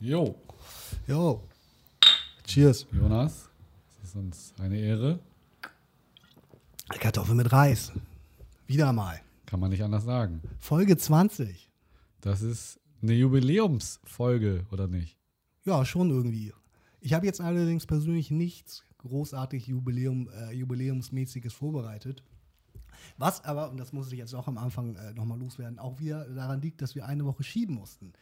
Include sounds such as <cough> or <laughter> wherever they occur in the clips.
Jo. Jo. Cheers. Jonas, es ist uns eine Ehre. Kartoffel mit Reis. Wieder mal. Kann man nicht anders sagen. Folge 20. Das ist eine Jubiläumsfolge, oder nicht? Ja, schon irgendwie. Ich habe jetzt allerdings persönlich nichts großartig Jubiläum, äh, Jubiläumsmäßiges vorbereitet. Was aber, und das muss ich jetzt auch am Anfang äh, nochmal loswerden, auch wieder daran liegt, dass wir eine Woche schieben mussten.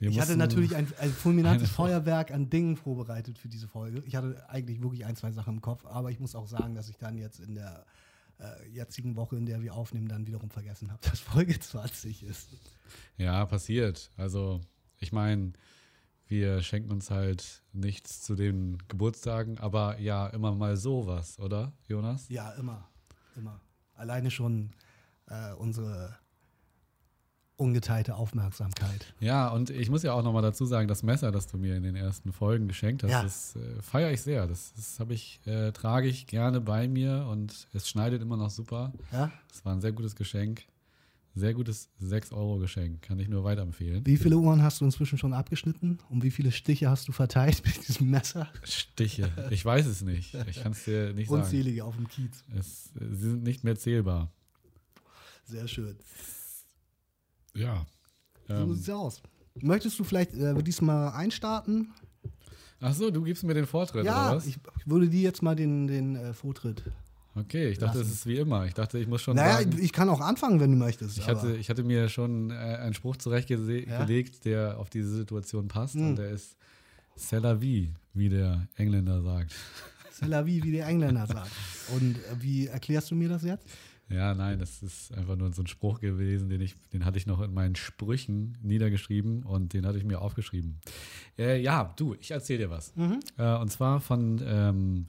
Wir ich hatte natürlich ein, ein fulminantes. Feuerwerk an Dingen vorbereitet für diese Folge. Ich hatte eigentlich wirklich ein, zwei Sachen im Kopf, aber ich muss auch sagen, dass ich dann jetzt in der äh, jetzigen Woche, in der wir aufnehmen, dann wiederum vergessen habe, <laughs> dass Folge 20 ist. Ja, passiert. Also, ich meine, wir schenken uns halt nichts zu den Geburtstagen, aber ja, immer mal sowas, oder, Jonas? Ja, immer. Immer. Alleine schon äh, unsere ungeteilte Aufmerksamkeit. Ja, und ich muss ja auch nochmal dazu sagen, das Messer, das du mir in den ersten Folgen geschenkt hast, Ja. das äh, feiere ich sehr. Das, das habe ich, äh, trage ich gerne bei mir und es schneidet immer noch super. Ja? Es war ein sehr gutes Geschenk. Sehr gutes 6-Euro-Geschenk. Kann ich nur weiterempfehlen. Wie viele Uhren hast du inzwischen schon abgeschnitten? Und wie viele Stiche hast du verteilt mit diesem Messer? Stiche. Ich weiß es nicht. Ich kann es dir nicht sagen. Unzählige auf dem Kiez. Es, äh, sie sind nicht mehr zählbar. Sehr schön. Ja. So Ähm, sieht's aus. Möchtest du vielleicht äh, diesmal einstarten? ach so, du gibst mir den Vortritt, ja, oder was? ich, ich würde dir jetzt mal den, den äh, Vortritt. okay, ich dachte, es ist wie immer. Ich dachte, ich muss schon Naja, sagen. ich, kann auch anfangen, wenn du möchtest. Ich hatte, ich hatte mir schon äh, einen Spruch zurechtgelegt, Ja? der auf diese Situation passt. Hm. Und der ist C'est la vie, wie der Engländer sagt. C'est la vie, wie der Engländer <laughs> sagt. Und äh, wie erklärst du mir das jetzt? Ja, nein, das ist einfach nur so ein Spruch gewesen, den ich, den hatte ich noch in meinen Sprüchen niedergeschrieben und den hatte ich mir aufgeschrieben. Äh, ja, du, ich erzähle dir was. Äh, und zwar von ähm,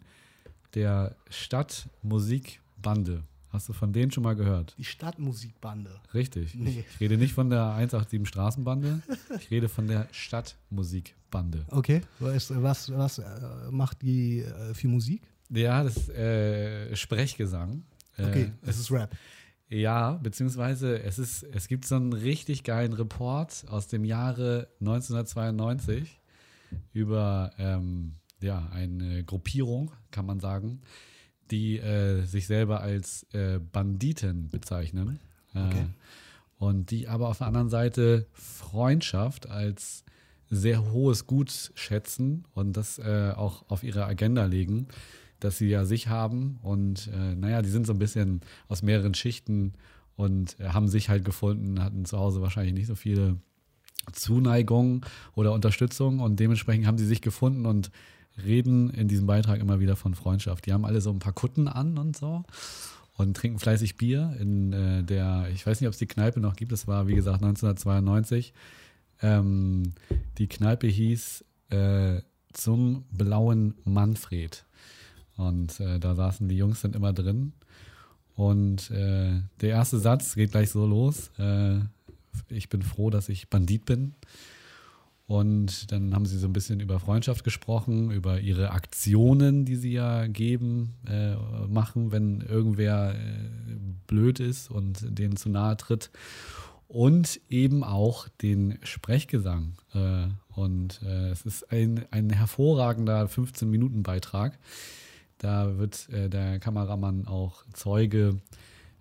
der Stadtmusikbande. Hast du von denen schon mal gehört? Die Stadtmusikbande. Richtig. Nee. Ich <laughs> rede nicht von der 187 Straßenbande, ich rede von der Stadtmusikbande. Okay. Was, was, was äh, macht die äh, für Musik? Ja, das ist äh, Sprechgesang. Äh, Okay, es ist Rap. Ja, beziehungsweise es ist, es gibt so einen richtig geilen Report aus dem Jahre 1992 über ähm, ja, eine Gruppierung, kann man sagen, die äh, sich selber als äh, Banditen bezeichnen. Okay. Äh, und die aber auf der anderen Seite Freundschaft als sehr hohes Gut schätzen und das äh, auch auf ihre Agenda legen, dass sie ja sich haben und äh, naja, die sind so ein bisschen aus mehreren Schichten und äh, haben sich halt gefunden, hatten zu Hause wahrscheinlich nicht so viele Zuneigung oder Unterstützung und dementsprechend haben sie sich gefunden und reden in diesem Beitrag immer wieder von Freundschaft. Die haben alle so ein paar Kutten an und so und trinken fleißig Bier in äh, der, ich weiß nicht, ob es die Kneipe noch gibt, das war wie gesagt 1992. Ähm, die Kneipe hieß äh, zum blauen Manfred. Und äh, da saßen die Jungs dann immer drin. Und äh, der erste Satz geht gleich so los. Äh, ich bin froh, dass ich Bandit bin. Und dann haben sie so ein bisschen über Freundschaft gesprochen, über ihre Aktionen, die sie ja geben, äh, machen, wenn irgendwer äh, blöd ist und denen zu nahe tritt. Und eben auch den Sprechgesang. Äh, und äh, es ist ein, ein hervorragender 15-Minuten-Beitrag. Da wird äh, der Kameramann auch Zeuge,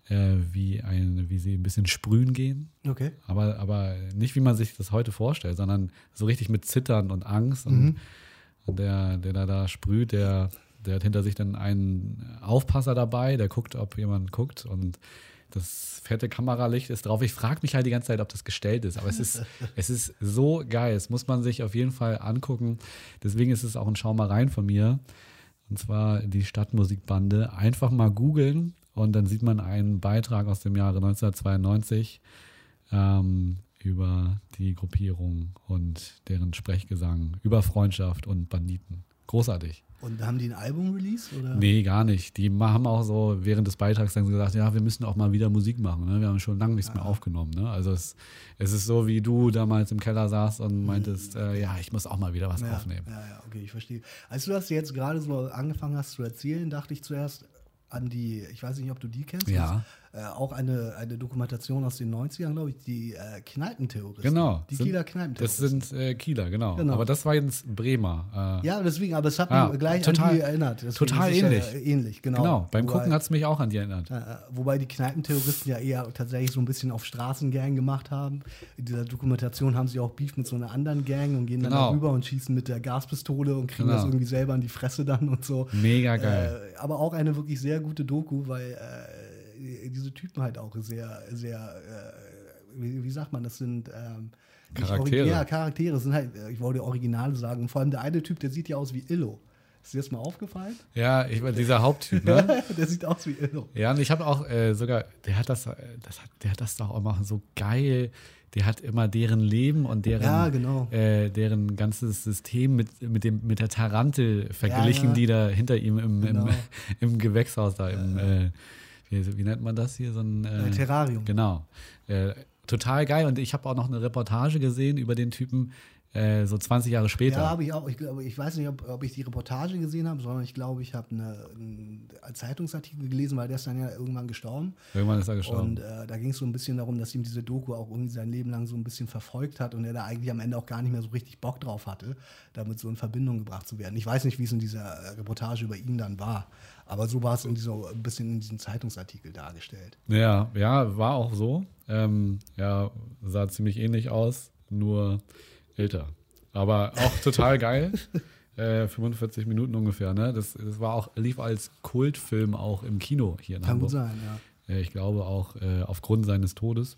äh, wie, ein, wie sie ein bisschen sprühen gehen. Okay. Aber, aber nicht, wie man sich das heute vorstellt, sondern so richtig mit Zittern und Angst. Und, und der, der da, da sprüht, der, der hat hinter sich dann einen Aufpasser dabei, der guckt, ob jemand guckt. Und das fette Kameralicht ist drauf. Ich frage mich halt die ganze Zeit, ob das gestellt ist. Aber es ist, <laughs> es ist so geil. Das muss man sich auf jeden Fall angucken. Deswegen ist es auch ein Schaumereien von mir. Und zwar die Stadtmusikbande. Einfach mal googeln und dann sieht man einen Beitrag aus dem Jahre 1992 ähm, über die Gruppierung und deren Sprechgesang, über Freundschaft und Banditen. Großartig. Und haben die ein Album released? Oder? Nee, gar nicht. Die haben auch so während des Beitrags dann gesagt, ja, wir müssen auch mal wieder Musik machen. Ne? Wir haben schon lange nichts mehr aufgenommen. Ne? Also es, es ist so, wie du damals im Keller saßt und meintest, äh, ja, ich muss auch mal wieder was Ja, aufnehmen. ja, ja, okay, ich verstehe. Als du das jetzt gerade so angefangen hast zu erzählen, dachte ich zuerst an die, ich weiß nicht, ob du die kennst. Ja. Äh, auch eine, eine Dokumentation aus den 90ern, glaube ich, die äh, Kneipenterroristen. Genau. Die Sind- Kieler Das Kneipenterroristen. sind äh, Kieler, genau. Genau. Aber das war jetzt Bremer. Äh, ja, deswegen, aber es hat Ah, mich gleich total- an die erinnert. Deswegen total es ähnlich. Ja, ähnlich, genau. Genau, beim Wobei- Gucken hat es mich auch an die erinnert. Äh, äh, wobei die Kneipenterroristen ja eher tatsächlich so ein bisschen auf Straßengang gemacht haben. In dieser Dokumentation haben sie auch Beef mit so einer anderen Gang und gehen dann Genau. darüber und schießen mit der Gaspistole und kriegen Genau. das irgendwie selber in die Fresse dann und so. Mega geil. Äh, aber auch eine wirklich sehr gute Doku, weil äh, diese Typen halt auch sehr, sehr, äh, wie, wie sagt man, das sind ähm, Charaktere. Ja, Charaktere sind halt, äh, ich wollte Originale sagen. Vor allem der eine Typ, der sieht ja aus wie Illo. Ist dir das mal aufgefallen? Ja, ich war dieser Haupttyp, ne? <laughs> der sieht aus wie Illo. Ja, und ich habe auch äh, sogar, der hat das, äh, das hat, der hat das doch auch mal so geil. Der hat immer deren Leben und deren, Ja, genau. äh, deren ganzes System mit, mit, dem, mit der Tarantel verglichen, Ja, ja. die da hinter ihm im, Genau. im, <laughs> im Gewächshaus da, im, äh, wie, wie nennt man das hier? So ein äh, Terrarium. Genau. Äh, total geil. Und ich habe auch noch eine Reportage gesehen über den Typen, äh, so 20 Jahre später. Ja, habe ich auch. Ich, ich weiß nicht, ob, ob ich die Reportage gesehen habe, sondern ich glaube, ich habe eine, einen Zeitungsartikel gelesen, weil der ist dann ja irgendwann gestorben. Irgendwann ist er gestorben. Und äh, da ging es so ein bisschen darum, dass ihm diese Doku auch irgendwie sein Leben lang so ein bisschen verfolgt hat und er da eigentlich am Ende auch gar nicht mehr so richtig Bock drauf hatte, damit so in Verbindung gebracht zu werden. Ich weiß nicht, wie es in dieser äh, Reportage über ihn dann war, aber so war es in dieser, ein bisschen in diesem Zeitungsartikel dargestellt. Ja, ja, war auch so. Ähm, ja, sah ziemlich ähnlich aus, nur älter. Aber auch total geil. <laughs> Äh, 45 Minuten ungefähr, ne? Das, das war auch, lief als Kultfilm auch im Kino hier in Kann Hamburg. gut sein, ja. Äh, ich glaube auch äh, aufgrund seines Todes.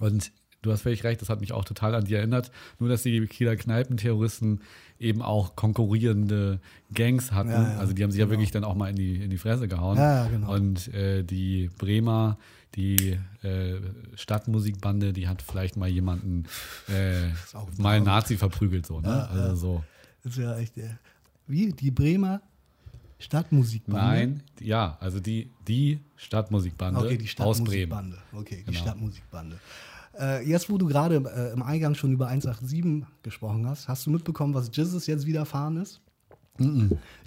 Und du hast völlig recht, das hat mich auch total an die erinnert. Nur, dass die Kieler Kneipenterroristen eben auch konkurrierende Gangs hatten. Ja, ja, also die haben sich ja wirklich dann auch mal in die, in die Fresse gehauen. Ja, genau. Und äh, die Bremer, die äh, Stadtmusikbande, die hat vielleicht mal jemanden äh, mal einen. Nazi verprügelt, so, ne? Ja, also so. Das ist ja echt. Äh, wie? Die Bremer Stadtmusikbande? Nein, ja, also die, die Stadtmusikbande Okay, die aus Bremen. Stadtmusikbande. Okay, die Genau. Stadtmusikbande. Äh, jetzt, wo du gerade äh, im Eingang schon über 187 gesprochen hast, hast du mitbekommen, was Jizzes jetzt widerfahren ist?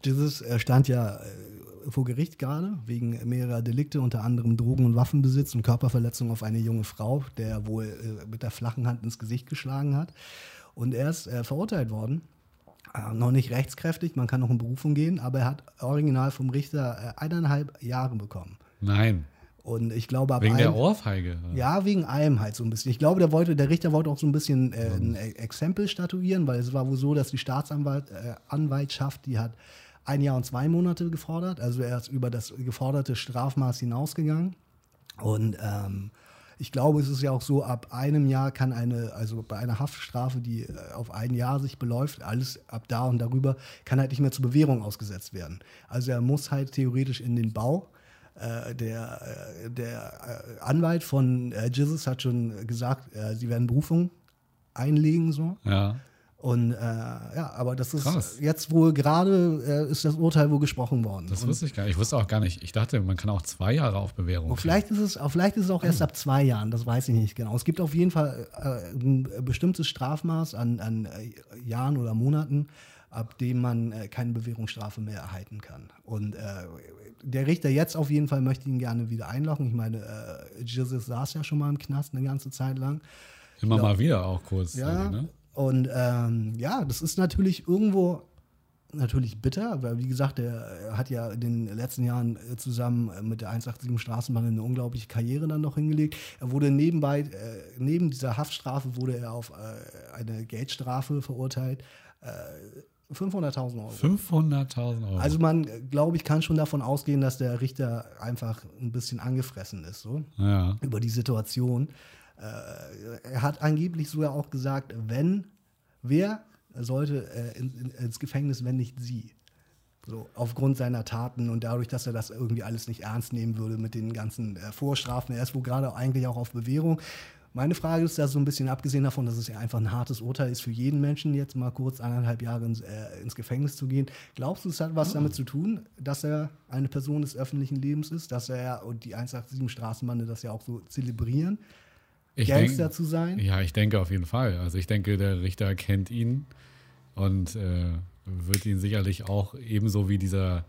Jizzes äh, stand ja äh, vor Gericht gerade wegen mehrerer Delikte, unter anderem Drogen- und Waffenbesitz und Körperverletzung auf eine junge Frau, der wohl äh, mit der flachen Hand ins Gesicht geschlagen hat. Und er ist äh, verurteilt worden. Noch nicht rechtskräftig, man kann noch in Berufung gehen, aber er hat original vom Richter eineinhalb Jahre bekommen. Nein, Und ich glaube, ab wegen der einem- Ohrfeige. ja, wegen allem halt so ein bisschen. Ich glaube, der, wollte, der Richter wollte auch so ein bisschen äh, ein E- Exempel statuieren, weil es war wohl so, dass die Staatsanwaltschaft, äh, die hat ein Jahr und zwei Monate gefordert. Also er ist über das geforderte Strafmaß hinausgegangen. Und ähm, ich glaube, es ist ja auch so, ab einem Jahr kann eine, also bei einer Haftstrafe, die äh, auf ein Jahr sich beläuft, alles ab da und darüber, kann halt nicht mehr zur Bewährung ausgesetzt werden. Also er muss halt theoretisch in den Bau. Äh, der äh, der äh, Anwalt von äh, Jesus hat schon gesagt, sie werden Berufung einlegen so. Ja. Und äh, ja, aber das ist Krass. jetzt wohl gerade äh, ist das Urteil wohl gesprochen worden. Das wusste ich gar nicht. Ich wusste auch gar nicht. Ich dachte, man kann auch zwei Jahre auf Bewährung. Und vielleicht ist es, auch vielleicht ist es auch erst ab zwei Jahren, das weiß ich nicht genau. Es gibt auf jeden Fall äh, ein bestimmtes Strafmaß an, an Jahren oder Monaten, ab dem man keine Bewährungsstrafe mehr erhalten kann. Und der Richter jetzt auf jeden Fall möchte ihn gerne wieder einlocken. Ich meine, äh, Jesus saß ja schon mal im Knast eine ganze Zeit lang. Immer mal wieder auch kurz. Ja. Ne? Und ähm, ja, das ist natürlich irgendwo natürlich bitter, weil wie gesagt, er hat ja in den letzten Jahren äh, zusammen äh, mit der 187 Straßenbahn eine unglaubliche Karriere dann noch hingelegt. Er wurde nebenbei, äh, neben dieser Haftstrafe wurde er auf äh, eine Geldstrafe verurteilt. Äh, 500.000 Euro. 500.000 Euro. Also man, glaube ich, kann schon davon ausgehen, dass der Richter einfach ein bisschen angefressen ist, so ja. über die Situation. Äh, er hat angeblich sogar auch gesagt, wenn, wer sollte äh, in, in, ins Gefängnis, wenn nicht sie. So, aufgrund seiner Taten und dadurch, dass er das irgendwie alles nicht ernst nehmen würde mit den ganzen äh, Vorstrafen. Er ist wohl gerade eigentlich auch auf Bewährung. Meine Frage ist da so ein bisschen abgesehen davon, dass es ja einfach ein hartes Urteil ist für jeden Menschen, jetzt mal kurz eineinhalb Jahre ins, äh, ins Gefängnis zu gehen. Glaubst du, es hat was damit zu tun, dass er eine Person des öffentlichen Lebens ist, dass er und die 187 Straßenbande das ja auch so zelebrieren? Ich Gangster denk- zu sein? Ja, ich denke auf jeden Fall. Also ich denke, der Richter kennt ihn und äh, wird ihn sicherlich auch ebenso wie dieser,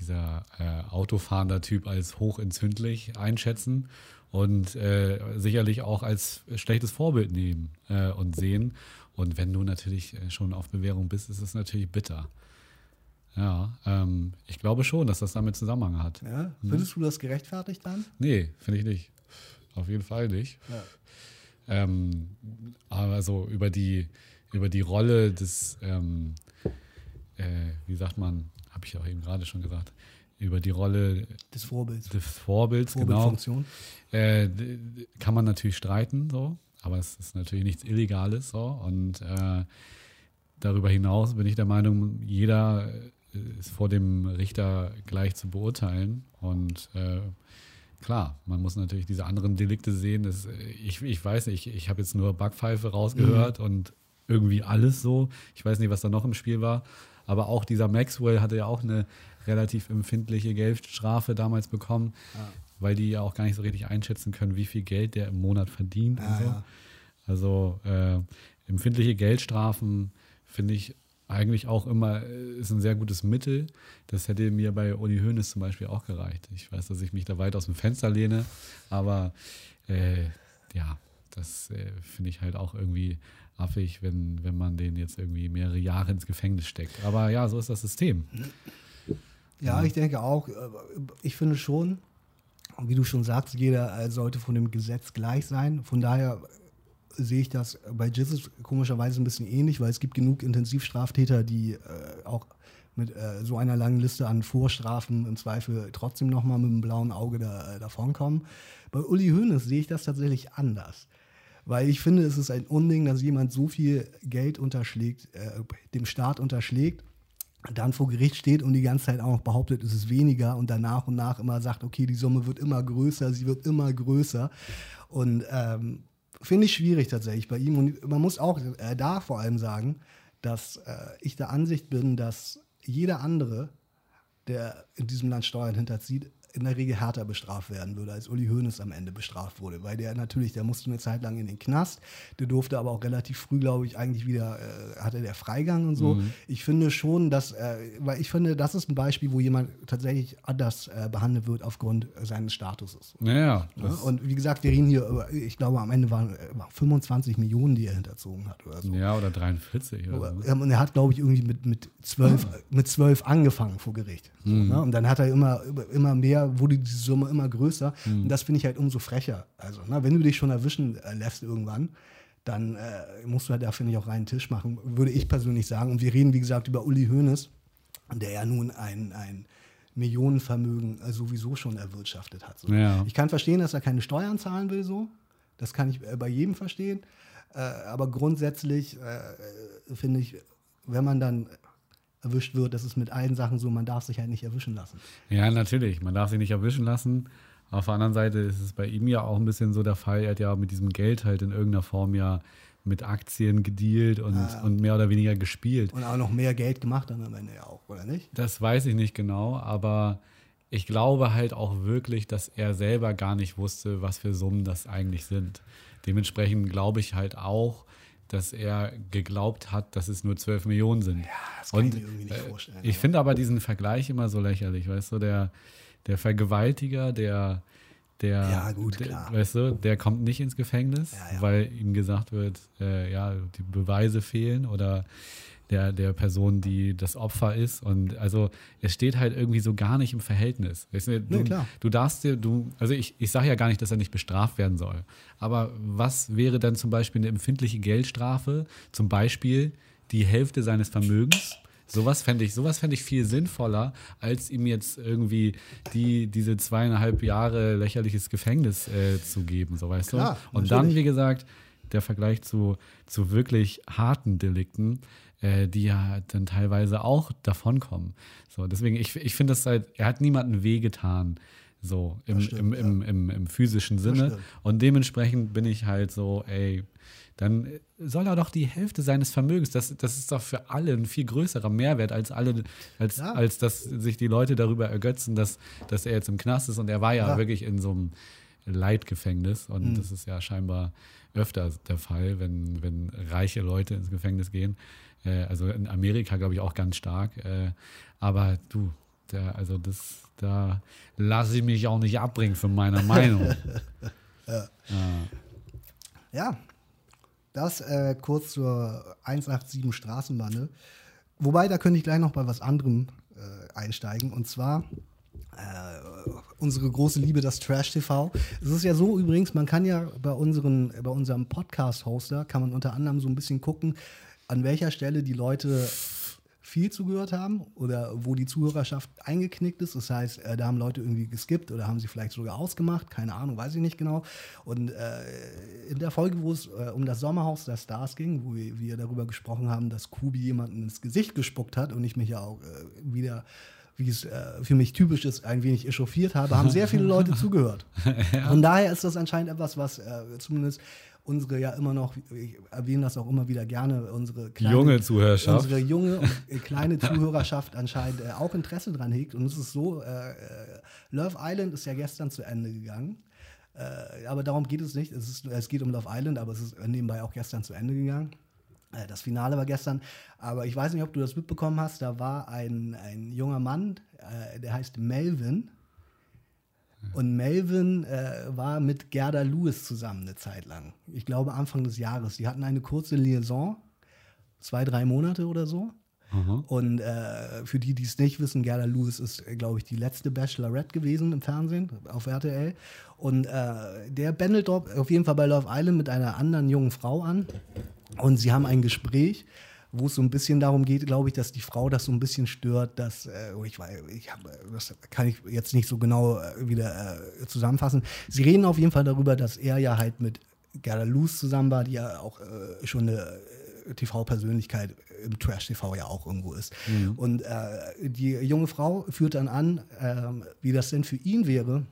dieser äh, autofahrender Typ als hochentzündlich einschätzen und äh, sicherlich auch als schlechtes Vorbild nehmen äh, und sehen. Und wenn du natürlich äh, schon auf Bewährung bist, ist es natürlich bitter. Ja, ähm, ich glaube schon, dass das damit Zusammenhang hat. Ja? Findest du das gerechtfertigt dann? Nee, finde ich nicht. Auf jeden Fall nicht. Ja. Ähm, aber so über die, über die Rolle des, ähm, äh, wie sagt man, habe ich auch eben gerade schon gesagt, über die Rolle Des Vorbilds. des Vorbilds, genau, äh, kann man natürlich streiten, so, aber es ist natürlich nichts Illegales, so, und äh, darüber hinaus bin ich der Meinung, jeder äh, ist vor dem Richter gleich zu beurteilen und äh, klar, man muss natürlich diese anderen Delikte sehen. Das, äh, ich, ich weiß nicht, ich, ich habe jetzt nur Backpfeife rausgehört und irgendwie alles so. Ich weiß nicht, was da noch im Spiel war. Aber auch dieser Maxwell hatte ja auch eine relativ empfindliche Geldstrafe damals bekommen, Ja. weil die ja auch gar nicht so richtig einschätzen können, wie viel Geld der im Monat verdient und so. ja. Also äh, empfindliche Geldstrafen finde ich eigentlich auch immer äh, ist ein sehr gutes Mittel. Das hätte mir bei Uli Hoeneß zum Beispiel auch gereicht. Ich weiß, dass ich mich da weit aus dem Fenster lehne, aber äh, ja, das äh, finde ich halt auch irgendwie affig, wenn, wenn man den jetzt irgendwie mehrere Jahre ins Gefängnis steckt. Aber ja, so ist das System. Ja, ich denke auch. äh, Ich finde schon, wie du schon sagst, jeder äh, sollte von dem Gesetz gleich sein. Von daher äh, sehe ich das bei Jesus komischerweise ein bisschen ähnlich, weil es gibt genug Intensivstraftäter, die äh, auch mit äh, so einer langen Liste an Vorstrafen im Zweifel trotzdem nochmal mit einem blauen Auge da, äh, davonkommen. Bei Uli Hoeneß sehe ich das tatsächlich anders. Weil ich finde, es ist ein Unding, dass jemand so viel Geld unterschlägt, dem Staat unterschlägt, dann vor Gericht steht und die ganze Zeit auch noch behauptet, es ist weniger und dann nach und nach immer sagt, okay, die Summe wird immer größer, sie wird immer größer. Und ähm, finde ich schwierig tatsächlich bei ihm. Und man muss auch äh, da vor allem sagen, dass äh, ich der Ansicht bin, dass jeder andere, der in diesem Land Steuern hinterzieht, in der Regel härter bestraft werden würde, als Uli Hoeneß am Ende bestraft wurde. Weil der natürlich, der musste eine Zeit lang in den Knast, der durfte aber auch relativ früh, glaube ich, eigentlich wieder, äh, hatte der Freigang und so. Ich finde schon, dass, äh, weil ich finde, das ist ein Beispiel, wo jemand tatsächlich anders äh, behandelt wird aufgrund äh, seines Statuses. Naja, Ja, das, und wie gesagt, wir reden hier über, ich glaube, am Ende waren äh, 25 Millionen, die er hinterzogen hat oder so. ja, oder 43 oder so. Ähm, Und er hat, glaube ich, irgendwie mit, mit, zwölf, mit zwölf angefangen vor Gericht. So, ne? Und dann hat er immer, immer mehr, wurde die Summe immer größer. Und das finde ich halt umso frecher. Also, ne? wenn du dich schon erwischen äh, lässt irgendwann, dann äh, musst du halt da, finde ich, auch reinen Tisch machen, würde ich persönlich sagen. Und wir reden, wie gesagt, über Uli Hoeneß, der ja nun ein, ein Millionenvermögen äh, sowieso schon erwirtschaftet hat. So. Ja. Ich kann verstehen, dass er keine Steuern zahlen will, so. Das kann ich äh, bei jedem verstehen. Äh, aber grundsätzlich äh, finde ich, wenn man dann erwischt wird, das ist mit allen Sachen so, man darf sich halt nicht erwischen lassen. Ja, natürlich. Man darf sich nicht erwischen lassen. Auf der anderen Seite ist es bei ihm ja auch ein bisschen so der Fall. Er hat ja mit diesem Geld halt in irgendeiner Form ja mit Aktien gedealt und, Ja, und mehr oder weniger gespielt. Und auch noch mehr Geld gemacht dann am Ende ja auch, oder nicht? Das weiß ich nicht genau, aber ich glaube halt auch wirklich, dass er selber gar nicht wusste, was für Summen das eigentlich sind. Dementsprechend glaube ich halt auch, dass er geglaubt hat, dass es nur 12 Millionen sind. Ja, das kann ich mir irgendwie nicht vorstellen, Ich aber- finde aber diesen Vergleich immer so lächerlich, weißt du, der, der Vergewaltiger, der, der, Ja, gut, der, weißt du, der kommt nicht ins Gefängnis, Ja, ja. weil ihm gesagt wird, äh, ja, die Beweise fehlen oder der, der Person, die das Opfer ist. Und also es steht halt irgendwie so gar nicht im Verhältnis. Weißt du, du, Nee, du darfst dir, du, also ich, ich sage ja gar nicht, dass er nicht bestraft werden soll. Aber was wäre dann zum Beispiel eine empfindliche Geldstrafe? Zum Beispiel die Hälfte seines Vermögens. Sowas fände ich, sowas fände ich viel sinnvoller, als ihm jetzt irgendwie die, diese zweieinhalb Jahre lächerliches Gefängnis äh, zu geben, so weißt Klar, du. Und dann, natürlich. wie gesagt, der Vergleich zu, zu wirklich harten Delikten, äh, die ja dann teilweise auch davonkommen. So, deswegen, ich, ich finde das halt, er hat niemanden wehgetan, so im, stimmt, im, im, im, im physischen Sinne. Und dementsprechend bin ich halt so, ey, dann soll er doch die Hälfte seines Vermögens, das, das ist doch für alle ein viel größerer Mehrwert als alle, als, Ja. als dass sich die Leute darüber ergötzen, dass, dass er jetzt im Knast ist. Und er war ja, Ja. wirklich in so einem Leitgefängnis. Und Mhm. das ist ja scheinbar öfter der Fall, wenn, wenn reiche Leute ins Gefängnis gehen. Äh, also in Amerika, glaube ich, auch ganz stark. Äh, aber du, da, also das, da lasse ich mich auch nicht abbringen von meiner <laughs> Meinung. ja. ja. Das äh, kurz zur 187 Straßenbande. Wobei, da könnte ich gleich noch bei was anderem äh, einsteigen. Und zwar äh, unsere große Liebe, das Trash TV. Es ist ja so übrigens, man kann ja bei, unseren, bei unserem Podcast-Hoster, kann man unter anderem so ein bisschen gucken, an welcher Stelle die Leute viel zugehört haben oder wo die Zuhörerschaft eingeknickt ist. Das heißt, äh, da haben Leute irgendwie geskippt oder haben sie vielleicht sogar ausgemacht, keine Ahnung, weiß ich nicht genau. Und äh, in der Folge, wo es äh, um das Sommerhaus der Stars ging, wo wir, wir, darüber gesprochen haben, dass Kubi jemanden ins Gesicht gespuckt hat und ich mich ja auch äh, wieder wie es äh, für mich typisch ist, ein wenig echauffiert habe, haben sehr viele Leute <laughs> zugehört. ja. Von daher ist das anscheinend etwas, was äh, zumindest unsere ja immer noch, ich erwähne das auch immer wieder gerne, unsere kleine, junge Zuhörerschaft. Unsere junge und kleine Zuhörerschaft anscheinend äh, auch Interesse dran hegt. Und es ist so, äh, äh, Love Island ist ja gestern zu Ende gegangen. Äh, aber darum geht es nicht. Es, ist, es geht um Love Island, aber es ist nebenbei auch gestern zu Ende gegangen. Äh, das Finale war gestern, aber ich weiß nicht, ob du das mitbekommen hast. Da war ein, ein junger Mann, äh, der heißt Melvin. Und Melvin äh, war mit Gerda Lewis zusammen eine Zeit lang. Ich glaube Anfang des Jahres. Die hatten eine kurze Liaison, zwei, drei Monate oder so. Mhm. Und äh, für die, die es nicht wissen, Gerda Lewis ist, glaube ich, die letzte Bachelorette gewesen im Fernsehen auf RTL. Und äh, der bändelt auf jeden Fall bei Love Island mit einer anderen jungen Frau an. Und sie haben ein Gespräch wo es so ein bisschen darum geht, glaube ich, dass die Frau das so ein bisschen stört, dass, äh, oh, ich, ich hab, das kann ich jetzt nicht so genau äh, wieder äh, zusammenfassen. Sie reden auf jeden Fall darüber, dass er ja halt mit Gerda Luz zusammen war, die ja auch äh, schon eine äh, TV-Persönlichkeit im Trash-TV ja auch irgendwo ist. Mhm. Und äh, die junge Frau führt dann an, ähm, wie das denn für ihn wäre,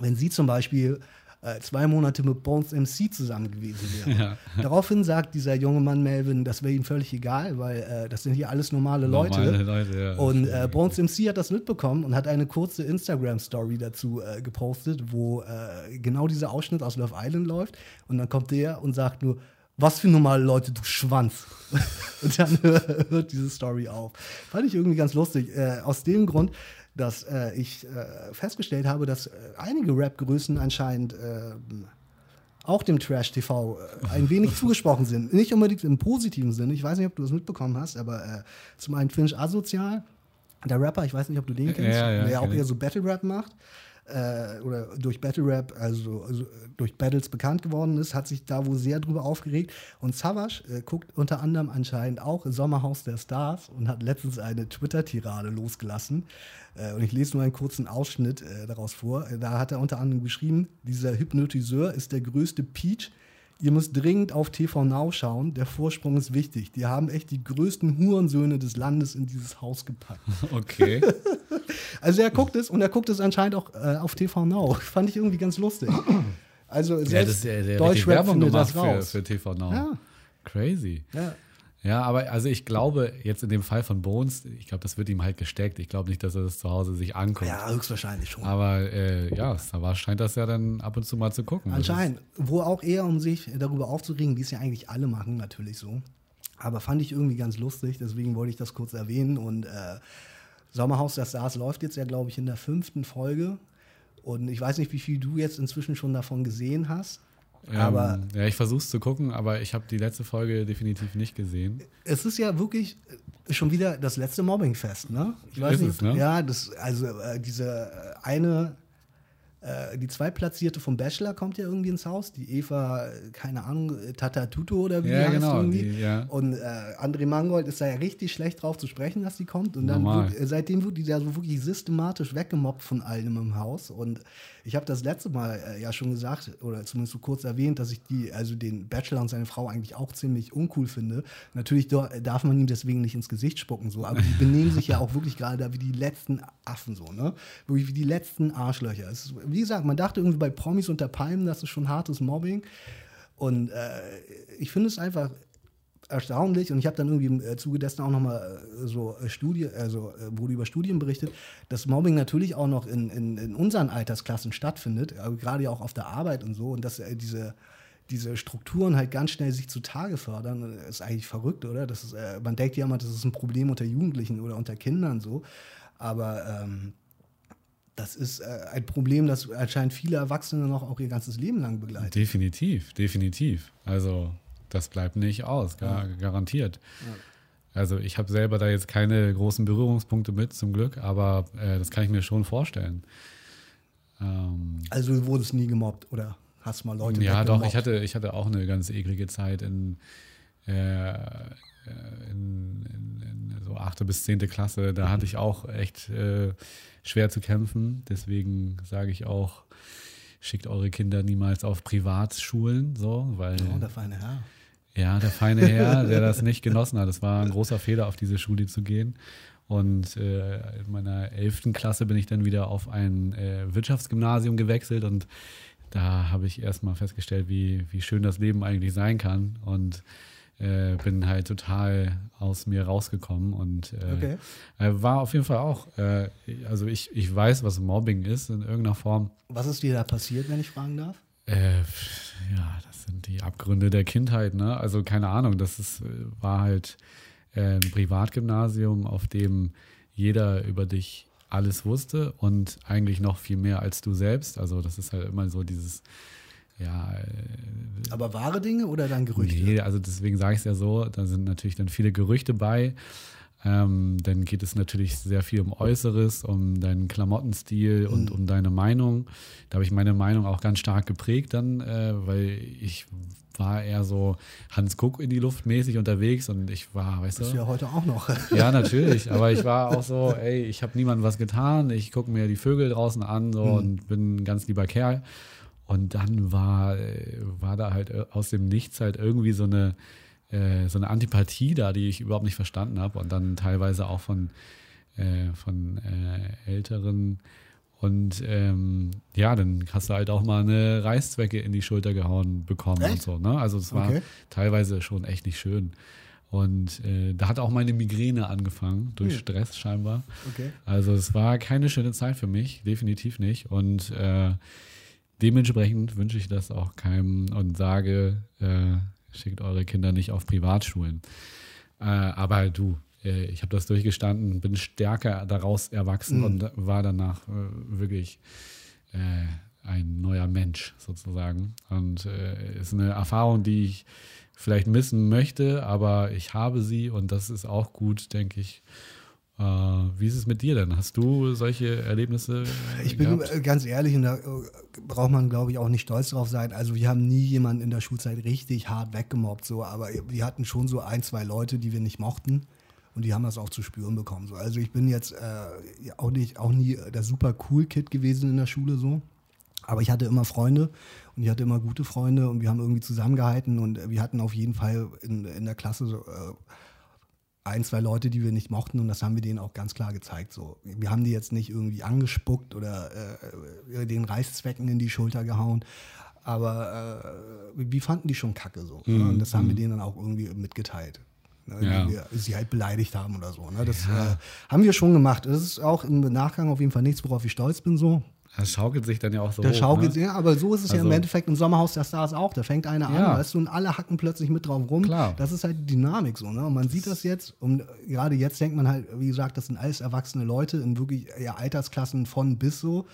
wenn sie zum Beispiel äh, zwei Monate mit Bones MC zusammen gewesen wäre. Ja. <laughs> Daraufhin sagt dieser junge Mann Melvin, das wäre ihm völlig egal, weil äh, das sind hier alles normale Leute. Normale Leute ja. Und äh, Bones MC hat das mitbekommen und hat eine kurze Instagram-Story dazu äh, gepostet, wo äh, genau dieser Ausschnitt aus Love Island läuft. Und dann kommt der und sagt nur, was für normale Leute, du Schwanz. <laughs> und dann <laughs> hört diese Story auf. Fand ich irgendwie ganz lustig. Äh, aus dem Grund, dass äh, ich äh, festgestellt habe, dass äh, einige Rap-Größen anscheinend äh, auch dem Trash-TV äh, ein wenig <laughs> zugesprochen sind. Nicht unbedingt im positiven Sinne. Ich weiß nicht, ob du das mitbekommen hast, aber äh, zum einen Finch Asozial, der Rapper, ich weiß nicht, ob du den kennst, ja, ja, der ja auch eher so Battle-Rap macht äh, oder durch Battle Rap, also, also, durch Battles bekannt geworden ist, hat sich da wohl sehr drüber aufgeregt. Und Savage äh, guckt unter anderem anscheinend auch Sommerhaus der Stars und hat letztens eine Twitter-Tirade losgelassen. Äh, und ich lese nur einen kurzen Ausschnitt äh, daraus vor. Da hat er unter anderem geschrieben, dieser Hypnotiseur ist der größte Peach, Ihr müsst dringend auf TV Now schauen. Der Vorsprung ist wichtig. Die haben echt die größten Hurensöhne des Landes in dieses Haus gepackt. <laughs> Okay. <laughs> also er guckt es und er guckt es anscheinend auch äh, auf TV Now. <laughs> Fand ich irgendwie ganz lustig. Also selbst ja, das ist der, der Deutschrap findet das raus. Für, für TV Now. Ja. Crazy. Ja. Ja, aber also ich glaube, jetzt in dem Fall von Bones, ich glaube, das wird ihm halt gesteckt. Ich glaube nicht, dass er das zu Hause sich anguckt. Ja, höchstwahrscheinlich schon. Aber äh, ja, Savage scheint das ja dann ab und zu mal zu gucken. Anscheinend. Wo auch eher, um sich darüber aufzuregen, wie es ja eigentlich alle machen, natürlich so. Aber fand ich irgendwie ganz lustig, deswegen wollte ich das kurz erwähnen. Und äh, Sommerhaus der Stars läuft jetzt ja, glaube ich, in der fünften Folge. Und ich weiß nicht, wie viel du jetzt inzwischen schon davon gesehen hast. Aber ähm, ja, ich versuche es zu gucken, aber ich habe die letzte Folge definitiv nicht gesehen. Es ist ja wirklich schon wieder das letzte Mobbingfest, ne? Ich weiß ist nicht, es, ne? ja, das also äh, diese eine äh, die Zweitplatzierte vom Bachelor kommt ja irgendwie ins Haus, die Eva, keine Ahnung, Tata Tuto oder wie ja, heißt genau, irgendwie. Die, ja. Und äh, André Mangold ist da ja richtig schlecht drauf zu sprechen, dass die kommt. Und dann wird, äh, seitdem wird die da so wirklich systematisch weggemobbt von allen im Haus. Und ich habe das letzte Mal äh, ja schon gesagt, oder zumindest so kurz erwähnt, dass ich die, also den Bachelor und seine Frau eigentlich auch ziemlich uncool finde. Natürlich darf man ihm deswegen nicht ins Gesicht spucken, so, aber die <laughs> benehmen sich ja auch wirklich gerade da wie die letzten Affen, so, ne? Wirklich wie die letzten Arschlöcher. Es ist, wie gesagt, man dachte irgendwie bei Promis unter Palmen, das ist schon hartes Mobbing. Und äh, ich finde es einfach erstaunlich und ich habe dann irgendwie im äh, Zuge dessen auch nochmal äh, so äh, Studie, also wurde über Studien berichtet, dass Mobbing natürlich auch noch in, in, in unseren Altersklassen stattfindet, gerade ja auch auf der Arbeit und so und dass diese diese Strukturen halt ganz schnell sich zutage fördern, ist eigentlich verrückt, oder? Das ist, man denkt ja immer, das ist ein Problem unter Jugendlichen oder unter Kindern so. Aber ähm, das ist äh, ein Problem, das anscheinend viele Erwachsene noch auch ihr ganzes Leben lang begleitet. Definitiv, definitiv. Also das bleibt nicht aus, gar, garantiert. Ja. Also ich habe selber da jetzt keine großen Berührungspunkte mit, zum Glück, aber äh, das kann ich mir schon vorstellen. Ähm, also du wurdest nie gemobbt oder hast mal Leute Ja, doch, ich hatte, ich hatte auch eine ganz eklige Zeit in, äh, in, in, in so achte bis zehnte Klasse. Da hatte ich auch echt äh, schwer zu kämpfen. Deswegen sage ich auch, schickt eure Kinder niemals auf Privatschulen, so, weil. Oh, der feine Herr. Ja, der feine Herr, <laughs> der das nicht genossen hat. Es war ein großer Fehler, auf diese Schule zu gehen. Und äh, in meiner elften Klasse bin ich dann wieder auf ein äh, Wirtschaftsgymnasium gewechselt und da habe ich erstmal festgestellt, wie, wie schön das Leben eigentlich sein kann. Und äh, bin halt total aus mir rausgekommen und äh, okay. äh, war auf jeden Fall auch, äh, also ich, ich weiß, was Mobbing ist in irgendeiner Form. Was ist dir da passiert, wenn ich fragen darf? Äh, ja, das sind die Abgründe der Kindheit, ne? Also keine Ahnung, das ist, war halt ein Privatgymnasium, auf dem jeder über dich alles wusste und eigentlich noch viel mehr als du selbst. Also das ist halt immer so dieses ja. Äh, Aber wahre Dinge oder dann Gerüchte? Nee, also deswegen sage ich es ja so, da sind natürlich dann viele Gerüchte bei. Ähm, dann geht es natürlich sehr viel um Äußeres, um deinen Klamottenstil mhm. und um deine Meinung. Da habe ich meine Meinung auch ganz stark geprägt dann, äh, weil ich war eher so Hans Kuck in die Luft mäßig unterwegs und ich war, weißt Bist du. ja heute auch noch. ja, <laughs> natürlich. Aber ich war auch so, ey, ich habe niemandem was getan. Ich gucke mir die Vögel draußen an so mhm. und bin ein ganz lieber Kerl. Und dann war, äh, war da halt äh, aus dem Nichts halt irgendwie so eine, äh, so eine Antipathie da, die ich überhaupt nicht verstanden habe. Und dann teilweise auch von, äh, von äh, Älteren. Und ähm, ja, dann hast du halt auch mal eine Reißzwecke in die Schulter gehauen bekommen echt? und so. Ne? Also es war okay. teilweise schon echt nicht schön. Und äh, da hat auch meine Migräne angefangen, durch hm. Stress scheinbar. Okay. Also es war keine schöne Zeit für mich, definitiv nicht. Und äh, dementsprechend wünsche ich das auch keinem und sage, äh, schickt eure Kinder nicht auf Privatschulen. Äh, aber du, äh, ich habe das durchgestanden, bin stärker daraus erwachsen mhm. und war danach äh, wirklich äh, ein neuer Mensch sozusagen. Und äh, ist eine Erfahrung, die ich vielleicht missen möchte, aber ich habe sie und das ist auch gut, denke ich, wie ist es mit dir denn? Hast du solche Erlebnisse? Ich bin gehabt? ganz ehrlich, und da äh, braucht man, glaube ich, auch nicht stolz drauf sein. Also, wir haben nie jemanden in der Schulzeit richtig hart weggemobbt, so, aber wir hatten schon so ein, zwei Leute, die wir nicht mochten. Und die haben das auch zu spüren bekommen. So. Also ich bin jetzt äh, auch, nicht, auch nie der super cool Kid gewesen in der Schule so. Aber ich hatte immer Freunde und ich hatte immer gute Freunde und wir haben irgendwie zusammengehalten und wir hatten auf jeden Fall in, in der Klasse so, äh, ein, zwei Leute, die wir nicht mochten und das haben wir denen auch ganz klar gezeigt. So, wir haben die jetzt nicht irgendwie angespuckt oder äh, den Reißzwecken in die Schulter gehauen, aber äh, wir fanden die schon kacke so. Ne? Mhm. Und das haben wir mhm. denen dann auch irgendwie mitgeteilt. Ne, ja. wir sie halt beleidigt haben oder so. Ne? Das ja. äh, haben wir schon gemacht. Das ist auch im Nachgang auf jeden Fall nichts, worauf ich stolz bin so. Das schaukelt sich dann ja auch so. Der hoch, schaukelt ne? ja, aber so ist es also, ja im also Endeffekt im Sommerhaus der Stars auch. Da fängt einer ja. an, weißt du, und alle hacken plötzlich mit drauf rum. Klar. Das ist halt die Dynamik so, ne? Und man sieht das jetzt, und gerade jetzt denkt man halt, wie gesagt, das sind alles erwachsene Leute in wirklich ja, Altersklassen von bis so.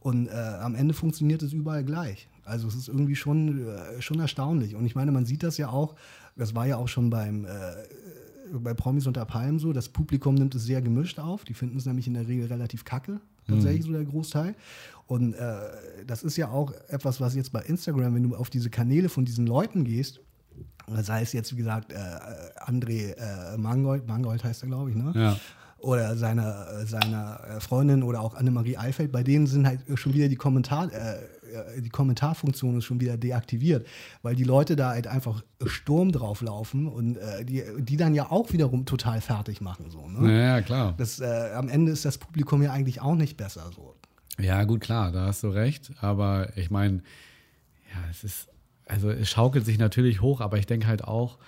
Und äh, am Ende funktioniert es überall gleich. Also es ist irgendwie schon, äh, schon erstaunlich. Und ich meine, man sieht das ja auch, das war ja auch schon beim äh, bei Promis unter Palmen so, das Publikum nimmt es sehr gemischt auf. Die finden es nämlich in der Regel relativ kacke tatsächlich mhm. so der Großteil. Und äh, das ist ja auch etwas, was jetzt bei Instagram, wenn du auf diese Kanäle von diesen Leuten gehst, sei es jetzt, wie gesagt, äh, André äh, Mangold, Mangold heißt er, glaube ich, ne? Ja. Oder seiner, seiner Freundin oder auch Annemarie Eifeld, bei denen sind halt schon wieder die Kommentar, äh, äh, die Kommentarfunktion ist schon wieder deaktiviert, weil die Leute da halt einfach Sturm drauflaufen und äh, die, die dann ja auch wiederum total fertig machen. So, ne? Ja, klar. Das, äh, am Ende ist das Publikum ja eigentlich auch nicht besser. So. Ja, gut, klar, da hast du recht. Aber ich meine, ja, es ist, also es schaukelt sich natürlich hoch, aber ich denke halt auch,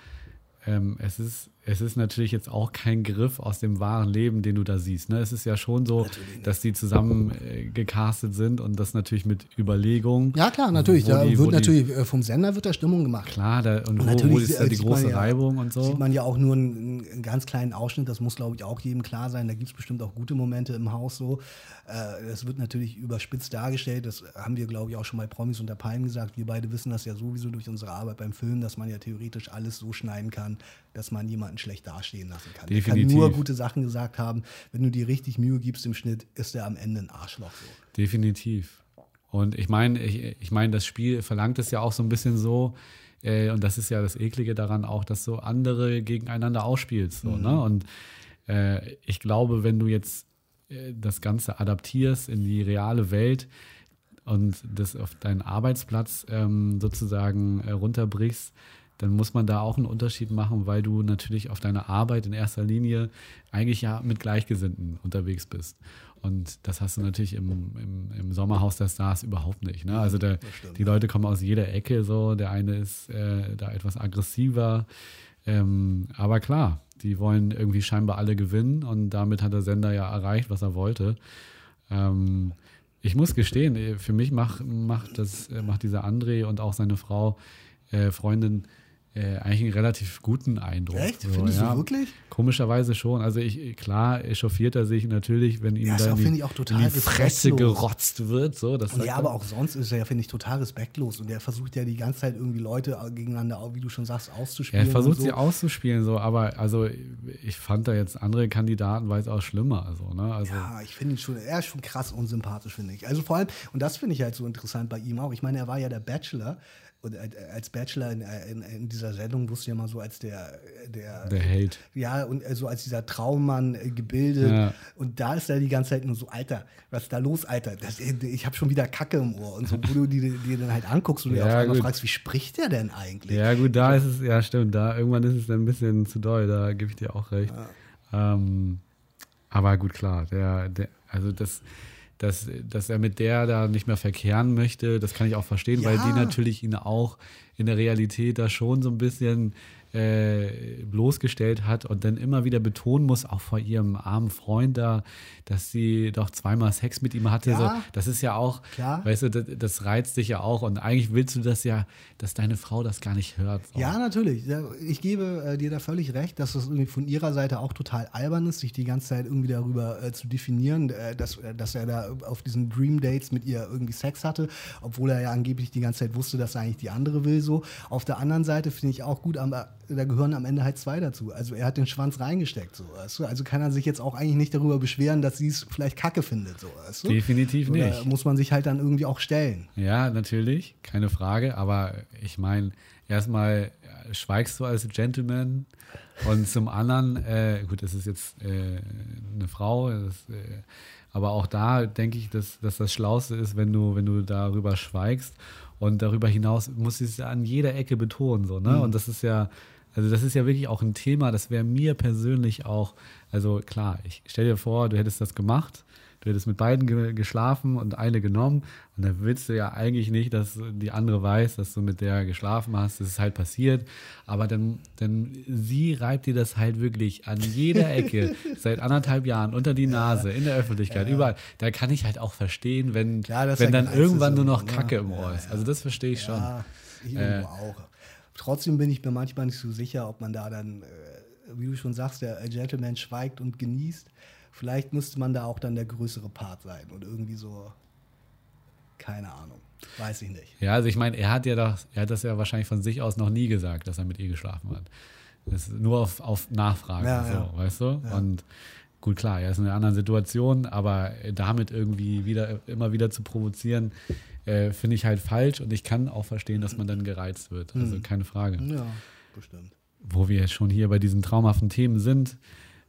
ähm, es ist es ist natürlich jetzt auch kein Griff aus dem wahren Leben, den du da siehst. Ne? Es ist ja schon so, dass die zusammen äh, gecastet sind und das natürlich mit Überlegung. Ja, klar, natürlich. wo Da die- wird die- natürlich äh, vom Sender wird da Stimmung gemacht. Klar, da, und, Und wo, natürlich wo ist da die große ja- Reibung und so. Sieht man ja auch nur einen, einen ganz kleinen Ausschnitt, das muss, glaube ich, auch jedem klar sein. Da gibt es bestimmt auch gute Momente im Haus so. Äh, Das wird natürlich überspitzt dargestellt. Das haben wir, glaube ich, auch schon bei Promis unter Palmen gesagt. Wir beide wissen das ja sowieso durch unsere Arbeit beim Film, dass man ja theoretisch alles so schneiden kann, dass man jemanden schlecht dastehen lassen kann. Der kann Definitiv. nur gute Sachen gesagt haben. Wenn du dir richtig Mühe gibst im Schnitt, ist er am Ende ein Arschloch so. Definitiv. Und ich meine, ich, ich meine, das Spiel verlangt es ja auch so ein bisschen so, äh, und das ist ja das Eklige daran auch, dass so andere gegeneinander ausspielst. So, ne? Und äh, ich glaube, wenn du jetzt äh, das Ganze adaptierst in die reale Welt und das auf deinen Arbeitsplatz ähm, sozusagen äh, runterbrichst, dann muss man da auch einen Unterschied machen, weil du natürlich auf deiner Arbeit in erster Linie eigentlich ja mit Gleichgesinnten unterwegs bist. Und das hast du natürlich im, im, im Sommerhaus der Stars überhaupt nicht. Ne? Also der, die Leute kommen aus jeder Ecke so. Der eine ist äh, da etwas aggressiver. Ähm, aber klar, die wollen irgendwie scheinbar alle gewinnen und damit hat der Sender ja erreicht, was er wollte. Ähm, ich muss gestehen, äh, für mich macht, macht, das, äh, macht dieser André und auch seine Frau, äh, Freundin, äh, eigentlich einen relativ guten Eindruck. Echt? So, Findest ja. du wirklich? Komischerweise schon. Also ich, klar, echauffiert er sich natürlich, wenn ihm Ja, ist da auch, in die, die Fresse gerotzt wird. So, das Ja, er. aber auch sonst ist er ja, finde ich, total respektlos. Und er versucht ja die ganze Zeit irgendwie Leute gegeneinander, wie du schon sagst, Er auszuspielen. versucht und so. sie auszuspielen, so, aber also ich fand da jetzt andere Kandidaten weitaus schlimmer. Also, ne? also Ja, ich finde ihn schon, er ist schon krass unsympathisch, finde ich. Also vor allem, und das finde ich halt so interessant bei ihm auch. Ich meine, er war ja der Bachelor. Und als Bachelor in, in, in dieser Sendung wusste ja mal so als der, der, der Held. ja, und so als dieser Traummann äh, gebildet. Ja. Und da ist er die ganze Zeit nur so, Alter, was ist da los, Alter? Das, äh, ich habe schon wieder Kacke im Ohr. Und so, wo du dir die dann halt anguckst und dir Ja, auf einmal gut. fragst, wie spricht der denn eigentlich? Ja, gut, da ist es, ja, stimmt, da irgendwann ist es dann ein bisschen zu doll, da gebe ich dir auch recht. Ähm, aber gut, klar, der, der, also das, dass, dass er mit der da nicht mehr verkehren möchte, das kann ich auch verstehen, weil Ja. die natürlich ihn auch in der Realität da schon so ein bisschen äh, bloßgestellt hat und dann immer wieder betonen muss, auch vor ihrem armen Freund da, dass sie doch zweimal Sex mit ihm hatte. Ja. So, das ist ja auch, Klar. weißt du, das, das reizt dich ja auch und eigentlich willst du das ja, dass deine Frau das gar nicht hört. So. Ja, natürlich. Ich gebe äh, dir da völlig recht, dass das irgendwie von ihrer Seite auch total albern ist, sich die ganze Zeit irgendwie darüber äh, zu definieren, äh, dass, äh, dass er da auf diesen Dream Dates mit ihr irgendwie Sex hatte, obwohl er ja angeblich die ganze Zeit wusste, dass er eigentlich die andere will. So. Auf der anderen Seite finde ich auch gut, aber da gehören am Ende halt zwei dazu. Also er hat den Schwanz reingesteckt. So, weißt du? Also kann er sich jetzt auch eigentlich nicht darüber beschweren, dass sie es vielleicht kacke findet. So, weißt du? Definitiv Oder nicht. muss man sich halt dann irgendwie auch stellen. Ja, natürlich, keine Frage. Aber ich meine, erstmal äh, schweigst du als Gentleman und zum anderen, äh, gut, das ist jetzt äh, eine Frau, das, äh, aber auch da denke ich, dass, dass das Schlauste ist, wenn du, wenn du darüber schweigst. Und darüber hinaus muss ich es ja an jeder Ecke betonen. So, ne? Und das ist ja, also das ist ja wirklich auch ein Thema, das wäre mir persönlich auch, also klar, ich stell dir vor, du hättest das gemacht, du hättest mit beiden ge geschlafen und eine genommen und dann willst du ja eigentlich nicht, dass die andere weiß, dass du mit der geschlafen hast, das ist halt passiert, aber dann, dann sie reibt dir das halt wirklich an jeder <laughs> Ecke seit anderthalb Jahren unter die Nase, in der Öffentlichkeit, überall. Da kann ich halt auch verstehen, wenn, Klar, wenn ja dann irgendwann nur noch Kacke im Ohr ist. Also das verstehe ich schon. Ja, ich Äh. auch. Trotzdem bin ich mir manchmal nicht so sicher, ob man da dann, äh, wie du schon sagst, der Gentleman schweigt und genießt. Vielleicht müsste man da auch dann der größere Part sein und irgendwie so, keine Ahnung, weiß ich nicht. Ja, also ich meine, er hat ja das, er hat das ja wahrscheinlich von sich aus noch nie gesagt, dass er mit ihr geschlafen hat. Das ist nur auf, auf Nachfrage, Ja, so, ja. weißt du? Und gut, klar, er ist in einer anderen Situation, aber damit irgendwie wieder immer wieder zu provozieren, äh, finde ich halt falsch und ich kann auch verstehen, dass man dann gereizt wird. Also Hm. keine Frage. Ja, bestimmt. Wo wir jetzt schon hier bei diesen traumhaften Themen sind,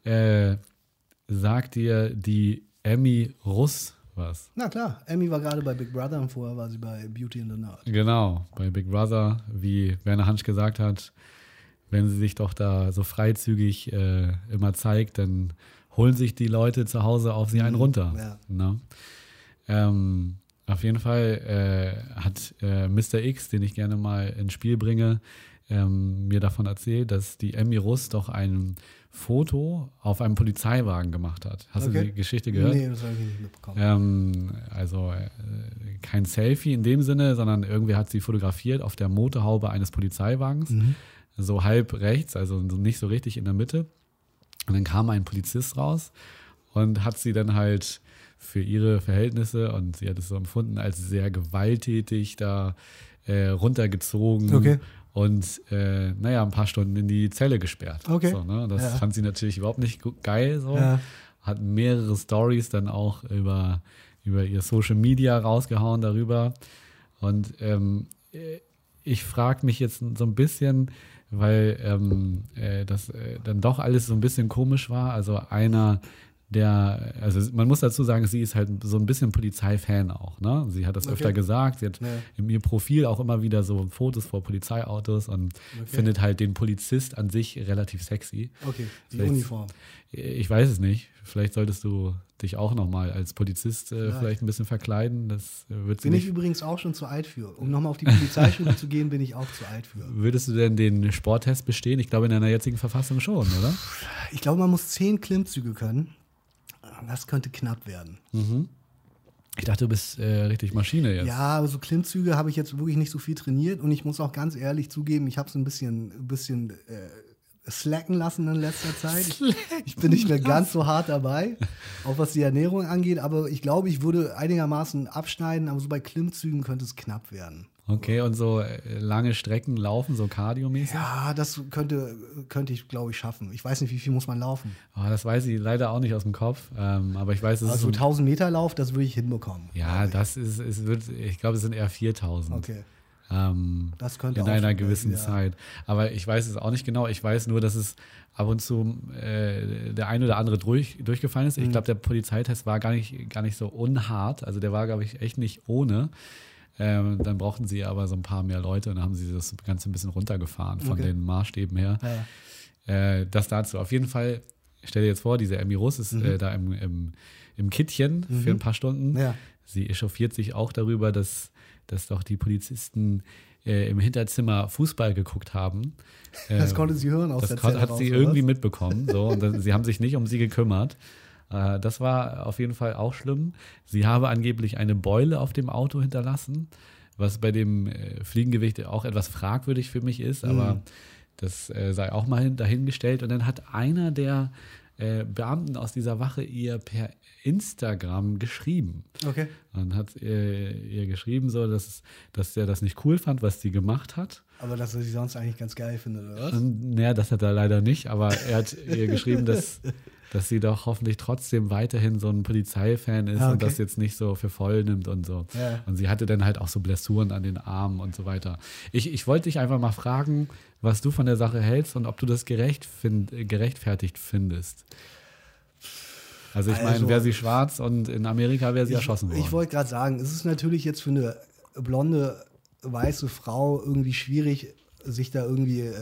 äh, sagt dir die Emmy Russ was? Na klar, Emmy war gerade bei Big Brother und vorher war sie bei Beauty and the Nerd. Genau, bei Big Brother, wie Werner Hansch gesagt hat, wenn sie sich doch da so freizügig äh, immer zeigt, dann holen sich die Leute zu Hause auf sie einen runter. ja. Ne? Ähm, auf jeden Fall äh, hat äh, Mr. X, den ich gerne mal ins Spiel bringe, ähm, mir davon erzählt, dass die Emmy Russ doch ein Foto auf einem Polizeiwagen gemacht hat. Hast Okay. du die Geschichte gehört? Nee, das habe ich nicht mitbekommen. Ähm, also äh, kein Selfie in dem Sinne, sondern irgendwer hat sie fotografiert auf der Motorhaube eines Polizeiwagens, Mhm. so halb rechts, also so nicht so richtig in der Mitte. Und dann kam ein Polizist raus und hat sie dann halt für ihre Verhältnisse und sie hat es so empfunden als sehr gewalttätig da äh, runtergezogen Okay. und äh, naja, ein paar Stunden in die Zelle gesperrt. Okay. So, ne? Das Ja. fand sie natürlich überhaupt nicht geil so Ja. hat mehrere Stories dann auch über, über ihr Social Media rausgehauen darüber. Und ähm, äh, ich frage mich jetzt so ein bisschen, weil ähm, äh, das äh, dann doch alles so ein bisschen komisch war. Also einer der, also man muss dazu sagen, sie ist halt so ein bisschen Polizeifan auch, ne? Sie hat das Okay. öfter gesagt, sie hat Ja. in ihr Profil auch immer wieder so Fotos vor Polizeiautos und findet halt den Polizist an sich relativ sexy. Okay, die Vielleicht- Uniform. Ich weiß es nicht. Vielleicht solltest du dich auch nochmal als Polizist äh, Vielleicht. vielleicht ein bisschen verkleiden. Das wird Bin ich übrigens auch schon zu alt für. Um nochmal auf die Polizeischule zu gehen, bin ich auch zu alt für. Würdest du denn den Sporttest bestehen? Ich glaube, in deiner jetzigen Verfassung schon, oder? Ich glaube, man muss zehn Klimmzüge können. Das könnte knapp werden. Ich dachte, du bist äh, richtig Maschine jetzt. Ja, aber so Klimmzüge habe ich jetzt wirklich nicht so viel trainiert und ich muss auch ganz ehrlich zugeben, ich habe es ein bisschen, ein bisschen äh, slacken lassen in letzter Zeit. <laughs> Ich, ich bin nicht mehr ganz so hart dabei, auch was die Ernährung angeht, aber ich glaube, ich würde einigermaßen abschneiden, aber so bei Klimmzügen könnte es knapp werden. Okay, und so äh, lange Strecken laufen, so kardiomäßig? Ja, das könnte, könnte ich, glaube ich, schaffen. Ich weiß nicht, wie viel muss man laufen. Oh, das weiß ich leider auch nicht aus dem Kopf. Ähm, aber ich weiß, es ist Also so, 1000 Meter Lauf, das würde ich hinbekommen. Ja, das ist, es wird, ich glaube, es sind eher 4000. Okay. Ähm, Das könnte in auch einer gewissen werden, ja. Zeit. Aber ich weiß es auch nicht genau. Ich weiß nur, dass es ab und zu äh, der ein oder andere durch, durchgefallen ist. Mhm. Ich glaube, der Polizeitest war gar nicht, gar nicht so unhart. Also der war, glaube ich, echt nicht ohne. Ähm, dann brauchten sie aber so ein paar mehr Leute und dann haben sie das Ganze ein bisschen runtergefahren von Okay. den Maßstäben her. Ja. Äh, das dazu. Auf jeden Fall, stell dir jetzt vor, diese Emmy Russ ist äh, da im, im, im Kittchen für ein paar Stunden. Mhm. Ja. Sie echauffiert sich auch darüber, dass, dass doch die Polizisten äh, im Hinterzimmer Fußball geguckt haben. Das Äh, konnte sie hören aus das der Zelle hat raus, sie irgendwie mitbekommen. So, und dann, sie haben sich nicht um sie gekümmert. Äh, das war auf jeden Fall auch schlimm. Sie habe angeblich eine Beule auf dem Auto hinterlassen, was bei dem äh, Fliegengewicht auch etwas fragwürdig für mich ist, aber Mhm. das äh, sei auch mal hin, dahingestellt. Und dann hat einer der Beamten aus dieser Wache ihr per Instagram geschrieben. Okay. Und hat äh, ihr geschrieben, so, dass, dass er das nicht cool fand, was sie gemacht hat. Aber dass er sie sonst eigentlich ganz geil findet, oder was? Und, naja, das hat er leider nicht, aber er hat ihr geschrieben, dass, <laughs> dass sie doch hoffentlich trotzdem weiterhin so ein Polizeifan ist Ah, und okay. das jetzt nicht so für voll nimmt und so. Ja. Und sie hatte dann halt auch so Blessuren an den Armen und so weiter. Ich, ich wollte dich einfach mal fragen, was du von der Sache hältst und ob du das gerecht find, äh, gerechtfertigt findest. Also ich meine, Also- wäre sie schwarz und in Amerika wäre sie erschossen worden. Ich wollte gerade sagen, es ist natürlich jetzt für eine blonde, weiße Frau irgendwie schwierig, sich da irgendwie äh,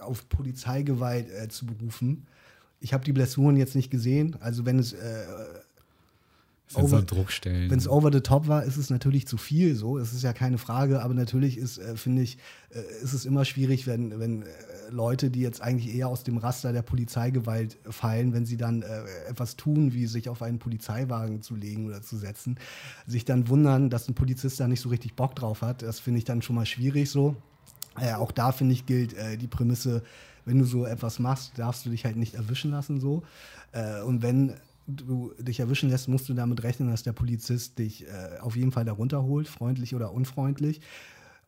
auf Polizeigewalt äh, zu berufen. Ich habe die Blessuren jetzt nicht gesehen. Also wenn es, äh, over- Druckstellen. wenn es over the top war, ist es natürlich zu viel. So, es ist ja keine Frage. Aber natürlich ist, äh, finde ich, äh, ist es immer schwierig, wenn, wenn äh, Leute, die jetzt eigentlich eher aus dem Raster der Polizeigewalt fallen, wenn sie dann äh, etwas tun, wie sich auf einen Polizeiwagen zu legen oder zu setzen, sich dann wundern, dass ein Polizist da nicht so richtig Bock drauf hat. Das finde ich dann schon mal schwierig so. Äh, auch da finde ich gilt äh, die Prämisse, wenn du so etwas machst, darfst du dich halt nicht erwischen lassen so. Äh, und wenn du dich erwischen lässt, musst du damit rechnen, dass der Polizist dich äh, auf jeden Fall darunter holt, freundlich oder unfreundlich.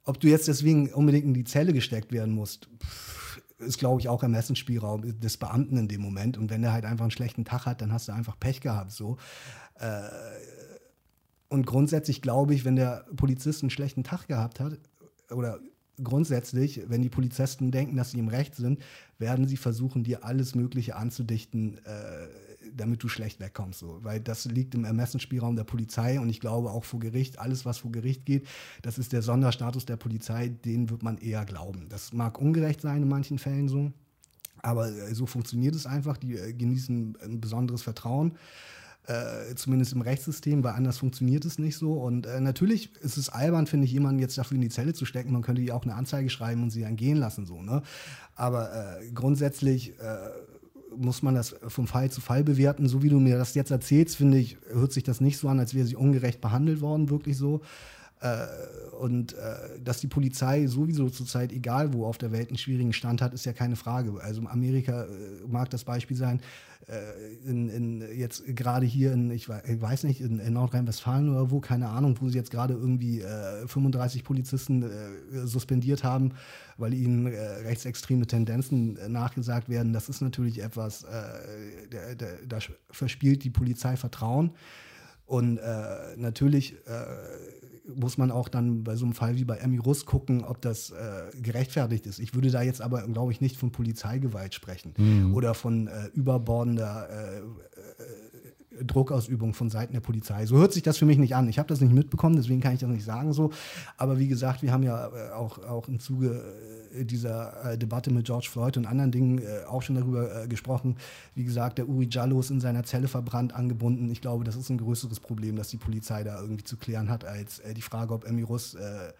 Ob du jetzt deswegen unbedingt in die Zelle gesteckt werden musst, ist, glaube ich, auch Ermessensspielraum des Beamten in dem Moment. Und wenn der halt einfach einen schlechten Tag hat, dann hast du einfach Pech gehabt. So. Und grundsätzlich glaube ich, wenn der Polizist einen schlechten Tag gehabt hat, oder grundsätzlich, wenn die Polizisten denken, dass sie im Recht sind, werden sie versuchen, dir alles Mögliche anzudichten, äh, damit du schlecht wegkommst. So. Weil das liegt im Ermessensspielraum der Polizei und ich glaube auch vor Gericht, alles, was vor Gericht geht, das ist der Sonderstatus der Polizei, den wird man eher glauben. Das mag ungerecht sein in manchen Fällen so, aber äh, so funktioniert es einfach. Die äh, genießen ein besonderes Vertrauen. Äh, zumindest im Rechtssystem, weil anders funktioniert es nicht so. Und äh, natürlich ist es albern, finde ich, jemanden jetzt dafür in die Zelle zu stecken. Man könnte ihr auch eine Anzeige schreiben und sie dann gehen lassen, so, ne? Aber äh, grundsätzlich äh, muss man das vom Fall zu Fall bewerten. So wie du mir das jetzt erzählst, finde ich, hört sich das nicht so an, als wäre sie ungerecht behandelt worden, wirklich so. Äh, und äh, dass die Polizei sowieso zurzeit, egal wo auf der Welt, einen schwierigen Stand hat, ist ja keine Frage. Also Amerika äh, mag das Beispiel sein, in, in jetzt gerade hier in, ich weiß nicht, in, in Nordrhein-Westfalen oder wo, keine Ahnung, wo sie jetzt gerade irgendwie 35 Polizisten suspendiert haben, weil ihnen rechtsextreme Tendenzen nachgesagt werden. Das ist natürlich etwas, da verspielt die Polizei Vertrauen. Und äh, natürlich äh, muss man auch dann bei so einem Fall wie bei Emmy Russ gucken, ob das äh, gerechtfertigt ist. Ich würde da jetzt aber, glaube ich, nicht von Polizeigewalt sprechen mhm. oder von äh, überbordender äh, äh, Druckausübung von Seiten der Polizei. So hört sich das für mich nicht an. Ich habe das nicht mitbekommen, deswegen kann ich das nicht sagen so. Aber wie gesagt, wir haben ja äh, auch, auch im Zuge dieser äh, Debatte mit George Floyd und anderen Dingen äh, auch schon darüber äh, gesprochen. Wie gesagt, der Uri Jallo ist in seiner Zelle verbrannt, angebunden. Ich glaube, das ist ein größeres Problem, das die Polizei da irgendwie zu klären hat, als äh, die Frage, ob Emirus äh,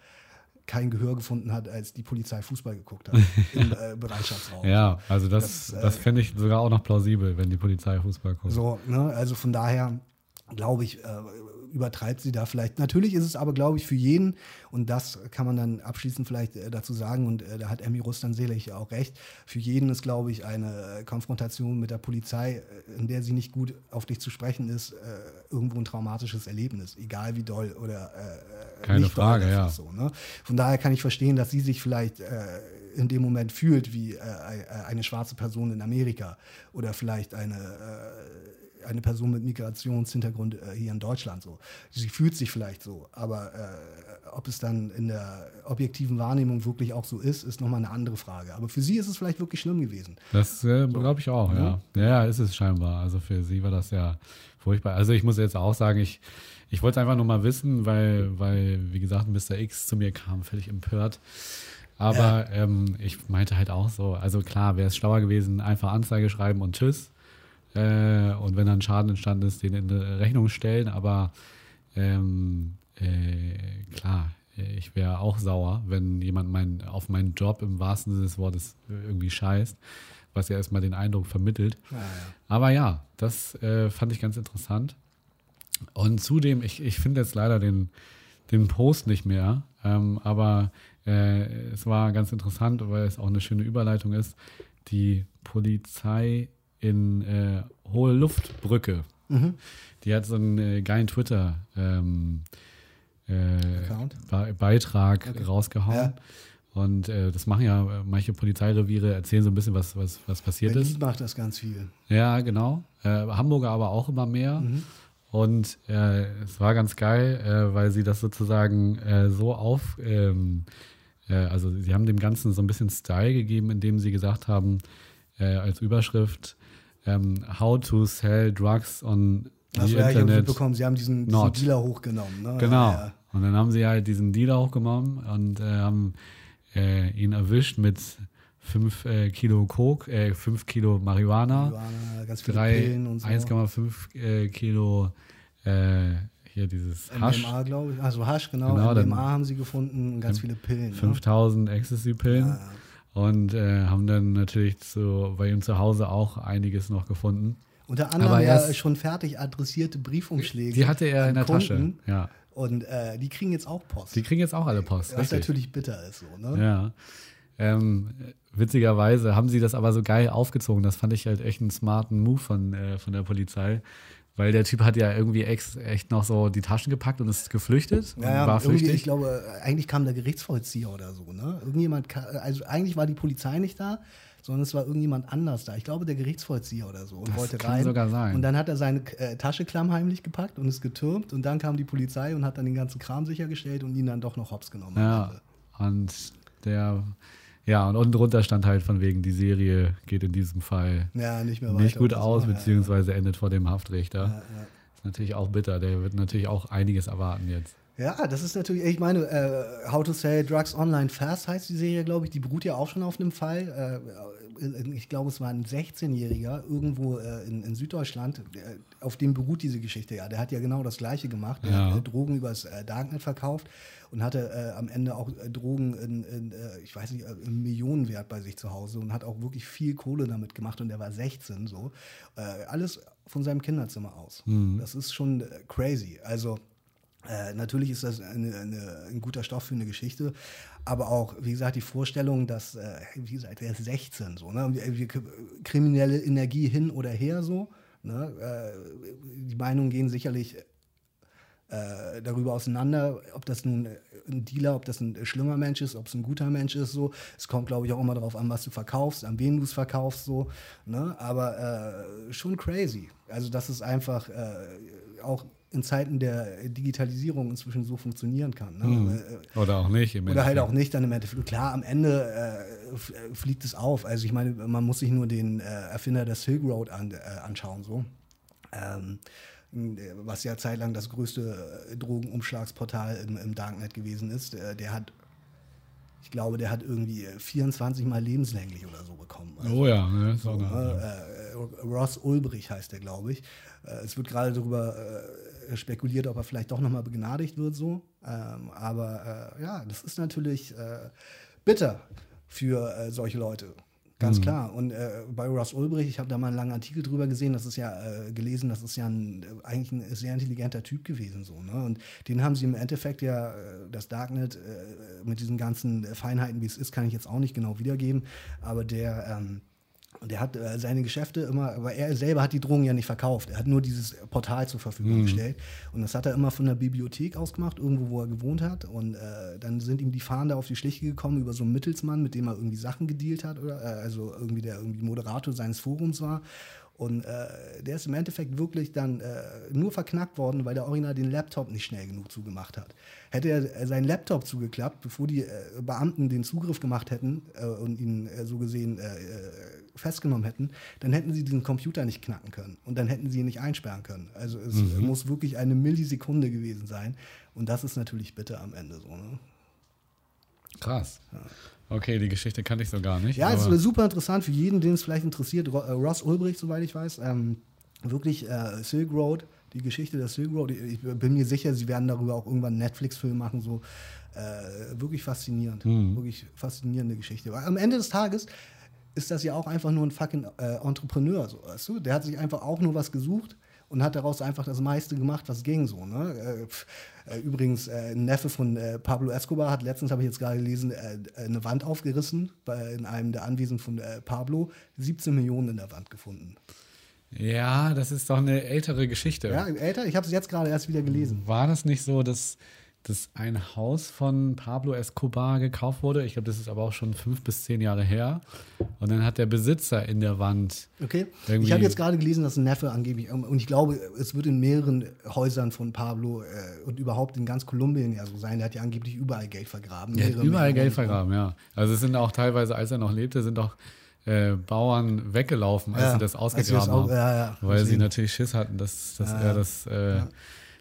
kein Gehör gefunden hat, als die Polizei Fußball geguckt hat <laughs> im äh, Bereitschaftsraum. Ja, also das, das, das fände ich sogar auch noch plausibel, wenn die Polizei Fußball guckt. So, ne, also von daher glaube ich, übertreibt sie da vielleicht. Natürlich ist es aber, glaube ich, für jeden, und das kann man dann abschließend vielleicht äh, dazu sagen, und äh, da hat Emmy Rust dann sicherlich auch recht, für jeden ist, glaube ich, eine Konfrontation mit der Polizei, äh, in der sie nicht gut auf dich zu sprechen ist, äh, irgendwo ein traumatisches Erlebnis, egal wie doll oder äh, Keine Frage, ja. So, ne? Von daher kann ich verstehen, dass sie sich vielleicht äh, in dem Moment fühlt wie eine schwarze Person in Amerika oder vielleicht eine eine Person mit Migrationshintergrund äh, hier in Deutschland so. Sie fühlt sich vielleicht so, aber äh, ob es dann in der objektiven Wahrnehmung wirklich auch so ist, ist nochmal eine andere Frage. Aber für sie ist es vielleicht wirklich schlimm gewesen. Das äh, glaube ich auch, ja. ja. Ja, ist es scheinbar. Also für sie war das ja furchtbar. Also ich muss jetzt auch sagen, ich, ich wollte einfach nur mal wissen, weil, weil, wie gesagt, Mr. X zu mir kam, völlig empört. Aber ja. ähm, ich meinte halt auch so, also klar, wäre es schlauer gewesen, einfach Anzeige schreiben und tschüss. Äh, und wenn dann Schaden entstanden ist, den in Rechnung stellen. Aber ähm, äh, klar, ich wäre auch sauer, wenn jemand mein, auf meinen Job im wahrsten Sinne des Wortes irgendwie scheißt, was ja erstmal den Eindruck vermittelt. Ja, ja. Aber ja, das äh, fand ich ganz interessant. Und zudem, ich, ich finde jetzt leider den, den Post nicht mehr, ähm, aber äh, es war ganz interessant, weil es auch eine schöne Überleitung ist. Die Polizei in äh, Hohe Luftbrücke. Mhm. Die hat so einen äh, geilen Twitter ähm, äh, Be Beitrag okay. rausgehauen. Ja. Und äh, das machen ja äh, manche Polizeireviere, erzählen so ein bisschen, was, was, was passiert Berlin ist. macht das ganz viel. Ja, genau. Äh, Hamburger aber auch immer mehr. Mhm. Und äh, es war ganz geil, äh, weil sie das sozusagen äh, so auf, ähm, also sie haben dem Ganzen so ein bisschen Style gegeben, indem sie gesagt haben, als Überschrift, ähm, How to Sell Drugs on das the Internet. bekommen. Sie haben diesen, diesen Dealer hochgenommen. Ne? Genau. Ja. Und dann haben sie halt diesen Dealer hochgenommen und äh, haben äh, ihn erwischt mit 5 äh, Kilo Coke, äh, 5 Kilo Marihuana, Marihuana ganz viele Pillen und so. 1,5 äh, Kilo äh, hier dieses Hasch. MDMA, glaube ich. Also Hasch, genau. genau MDMA haben sie gefunden und ganz viele Pillen. 5000 ne? Ecstasy-Pillen. Ja, und äh, haben dann natürlich zu, bei ihm zu Hause auch einiges noch gefunden. Unter anderem ja schon fertig adressierte Briefumschläge. Die hatte er in der Kunden. Tasche. Ja. Und äh, die kriegen jetzt auch Post. Die kriegen jetzt auch alle Post. Was richtig. natürlich bitter ist so, ne? Ja. Ähm, witzigerweise haben sie das aber so geil aufgezogen. Das fand ich halt echt einen smarten Move von, äh, von der Polizei. Weil der Typ hat ja irgendwie ex, echt noch so die Taschen gepackt und ist geflüchtet. Ja, ja war flüchtig. Ich glaube, eigentlich kam der Gerichtsvollzieher oder so. Ne? Irgendjemand, also eigentlich war die Polizei nicht da, sondern es war irgendjemand anders da. Ich glaube, der Gerichtsvollzieher oder so. Und das wollte kann rein. sogar sein. Und dann hat er seine äh, Tasche klammheimlich gepackt und ist getürmt. Und dann kam die Polizei und hat dann den ganzen Kram sichergestellt und ihn dann doch noch hops genommen. Ja, und der ja, und unten drunter stand halt von wegen, die Serie geht in diesem Fall ja, nicht, nicht gut aus, beziehungsweise ja, endet vor dem Haftrichter. Ist natürlich auch bitter. Der wird natürlich auch einiges erwarten jetzt. Ja, das ist natürlich, ich meine, äh, How to Sell Drugs Online Fast heißt die Serie, glaube ich. Die beruht ja auch schon auf einem Fall. Äh, ich glaube, es war ein 16-Jähriger irgendwo äh, in, in, Süddeutschland, der, auf dem beruht diese Geschichte ja. Der hat ja genau das Gleiche gemacht. Der Ja. hat äh, Drogen übers äh, Darknet verkauft und hatte äh, am Ende auch äh, Drogen in, in äh, ich weiß nicht, äh, im Millionenwert bei sich zu Hause und hat auch wirklich viel Kohle damit gemacht und der war 16 so. Äh, alles von seinem Kinderzimmer aus. Das ist schon äh, crazy. Also äh, natürlich ist das eine, eine, ein guter Stoff für eine Geschichte, aber auch, wie gesagt, die Vorstellung, dass, äh, wie gesagt, er ist 16, so, ne? Kriminelle Energie hin oder her, so. Ne? Äh, die Meinungen gehen sicherlich äh, darüber auseinander, ob das nun ein Dealer, ob das ein schlimmer Mensch ist, ob es ein guter Mensch ist, so. Es kommt, glaube ich, auch immer darauf an, was du verkaufst, an wen du es verkaufst, so. Ne? Aber äh, schon crazy. Also, dass es einfach äh, auch in Zeiten der Digitalisierung inzwischen so funktionieren kann. Ne? Äh, Oder auch nicht. Im oder halt auch nicht dann im Endeffekt. Klar, am Ende äh, äh, fliegt es auf. Also ich meine, man muss sich nur den äh, Erfinder der Silk Road an, äh, anschauen, so. Ähm, äh, was ja zeitlang das größte Drogenumschlagsportal im, im Darknet gewesen ist. Der hat, ich glaube, der hat irgendwie äh, 24 Mal lebenslänglich oder so bekommen. Also, Oh ja, ne? so, so, ne? äh, Ross Ulbrich heißt der, glaube ich. Äh, es wird gerade darüber spekuliert, ob er vielleicht doch nochmal begnadigt wird, so. Ähm, aber äh, ja, das ist natürlich äh, bitter für äh, solche Leute. Ganz klar. Und äh, bei Ross Ulbrich, ich habe da mal einen langen Artikel drüber gesehen, das ist ja äh, gelesen, das ist ja ein, äh, eigentlich ein sehr intelligenter Typ gewesen. So, ne? Und den haben sie im Endeffekt ja, äh, das Darknet äh, mit diesen ganzen Feinheiten, wie es ist, kann ich jetzt auch nicht genau wiedergeben. Aber der, ähm, der hat äh, seine Geschäfte immer, aber er selber hat die Drogen ja nicht verkauft. Er hat nur dieses Portal zur Verfügung gestellt. Und das hat er immer von der Bibliothek aus gemacht, irgendwo, wo er gewohnt hat. Und äh, dann sind ihm die Fahnder auf die Schliche gekommen über so einen Mittelsmann, mit dem er irgendwie Sachen gedealt hat, oder äh, also irgendwie der irgendwie Moderator seines Forums war. Und äh, der ist im Endeffekt wirklich dann äh, nur verknackt worden, weil der Original den Laptop nicht schnell genug zugemacht hat. Hätte er äh, seinen Laptop zugeklappt, bevor die äh, Beamten den Zugriff gemacht hätten äh, und ihn äh, so gesehen festgenommen hätten, dann hätten sie diesen Computer nicht knacken können und dann hätten sie ihn nicht einsperren können. Also es muss wirklich eine Millisekunde gewesen sein. Und das ist natürlich bitter am Ende so. Ne? Krass. Okay, die Geschichte kannte ich so gar nicht. Ja, es aber- ist super interessant für jeden, den es vielleicht interessiert. Äh, Ross Ulbricht, soweit ich weiß, ähm, wirklich äh, Silk Road, die Geschichte der Silk Road. Ich bin mir sicher, sie werden darüber auch irgendwann einen Netflix-Film machen. So äh, wirklich faszinierend, wirklich faszinierende Geschichte. Weil am Ende des Tages ist das ja auch einfach nur ein fucking äh, Entrepreneur, so, weißt du? Der hat sich einfach auch nur was gesucht und hat daraus einfach das meiste gemacht, was ging so. Ne? Äh, äh, übrigens, äh, ein Neffe von äh, Pablo Escobar hat letztens, habe ich jetzt gerade gelesen, äh, eine Wand aufgerissen bei, in einem der Anwesen von äh, Pablo, 17 Millionen in der Wand gefunden. Ja, das ist doch eine ältere Geschichte. Ja, älter, ich habe es jetzt gerade erst wieder gelesen. War das nicht so, dass, dass ein Haus von Pablo Escobar gekauft wurde? Ich glaube, das ist aber auch schon fünf bis zehn Jahre her. Und dann hat der Besitzer in der Wand. Okay. Ich habe jetzt gerade gelesen, dass ein Neffe angeblich, und ich glaube, es wird in mehreren Häusern von Pablo äh, und überhaupt in ganz Kolumbien ja so sein. Der hat ja angeblich überall Geld vergraben. Der hat überall. Geld vergraben, ja. Also es sind auch teilweise, als er noch lebte, sind auch äh, Bauern weggelaufen, als Ja, sie das als ausgegraben au- haben. ja, ja, weil sie natürlich Schiss hatten, dass, dass er das äh,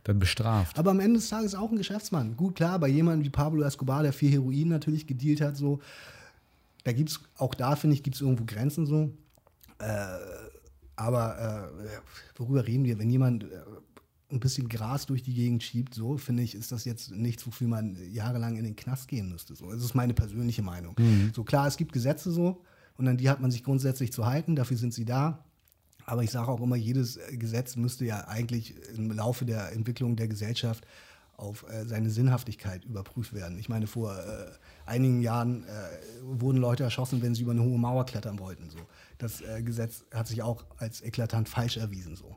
dann bestraft. Aber am Ende des Tages auch ein Geschäftsmann. Gut, klar, bei jemandem wie Pablo Escobar, der viel Heroin natürlich gedealt hat, so, da gibt es, auch da finde ich, gibt es irgendwo Grenzen so. Äh, aber äh, worüber reden wir? Wenn jemand äh, ein bisschen Gras durch die Gegend schiebt, so, finde ich, ist das jetzt nichts, wofür man jahrelang in den Knast gehen müsste. So. Das ist meine persönliche Meinung. So klar, es gibt Gesetze so und an die hat man sich grundsätzlich zu halten, dafür sind sie da. Aber ich sage auch immer, jedes äh, Gesetz müsste ja eigentlich im Laufe der Entwicklung der Gesellschaft auf äh, seine Sinnhaftigkeit überprüft werden. Ich meine, vor äh, einigen Jahren äh, wurden Leute erschossen, wenn sie über eine hohe Mauer klettern wollten. So. Das äh, Gesetz hat sich auch als eklatant falsch erwiesen. So.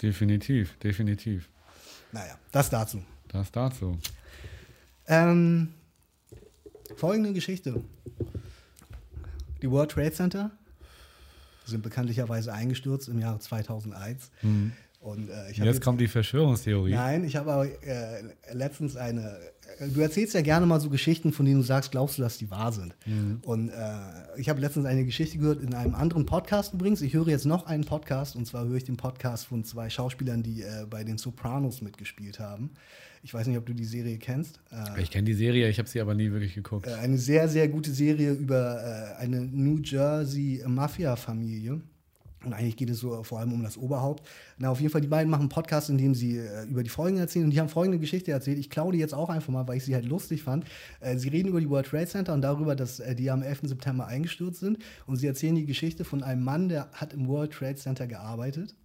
Definitiv, definitiv. Naja, das dazu. Das dazu. Ähm, folgende Geschichte. Die World Trade Center sind bekanntlicherweise eingestürzt im Jahre 2001. Und, äh, jetzt, jetzt, kommt die Verschwörungstheorie. Nein, ich habe aber äh, letztens eine. Äh, du erzählst ja gerne mal so Geschichten, von denen du sagst, glaubst du, dass die wahr sind. Mhm. Und äh, ich habe letztens eine Geschichte gehört in einem anderen Podcast übrigens. Ich höre jetzt noch einen Podcast und zwar höre ich den Podcast von zwei Schauspielern, die äh, bei den Sopranos mitgespielt haben. Ich weiß nicht, ob du die Serie kennst. Äh, ich kenne die Serie, ich habe sie aber nie wirklich geguckt. eine sehr, sehr gute Serie über eine New Jersey Mafia-Familie und eigentlich geht es so vor allem um das Oberhaupt. Na, auf jeden Fall, die beiden machen einen Podcast, in dem sie äh, über die Folgen erzählen. Und die haben folgende Geschichte erzählt. Ich klaue die jetzt auch einfach mal, weil ich sie halt lustig fand. Äh, sie reden über die World Trade Center und darüber, dass äh, die am 11. September eingestürzt sind. Und sie erzählen die Geschichte von einem Mann, der hat im World Trade Center gearbeitet.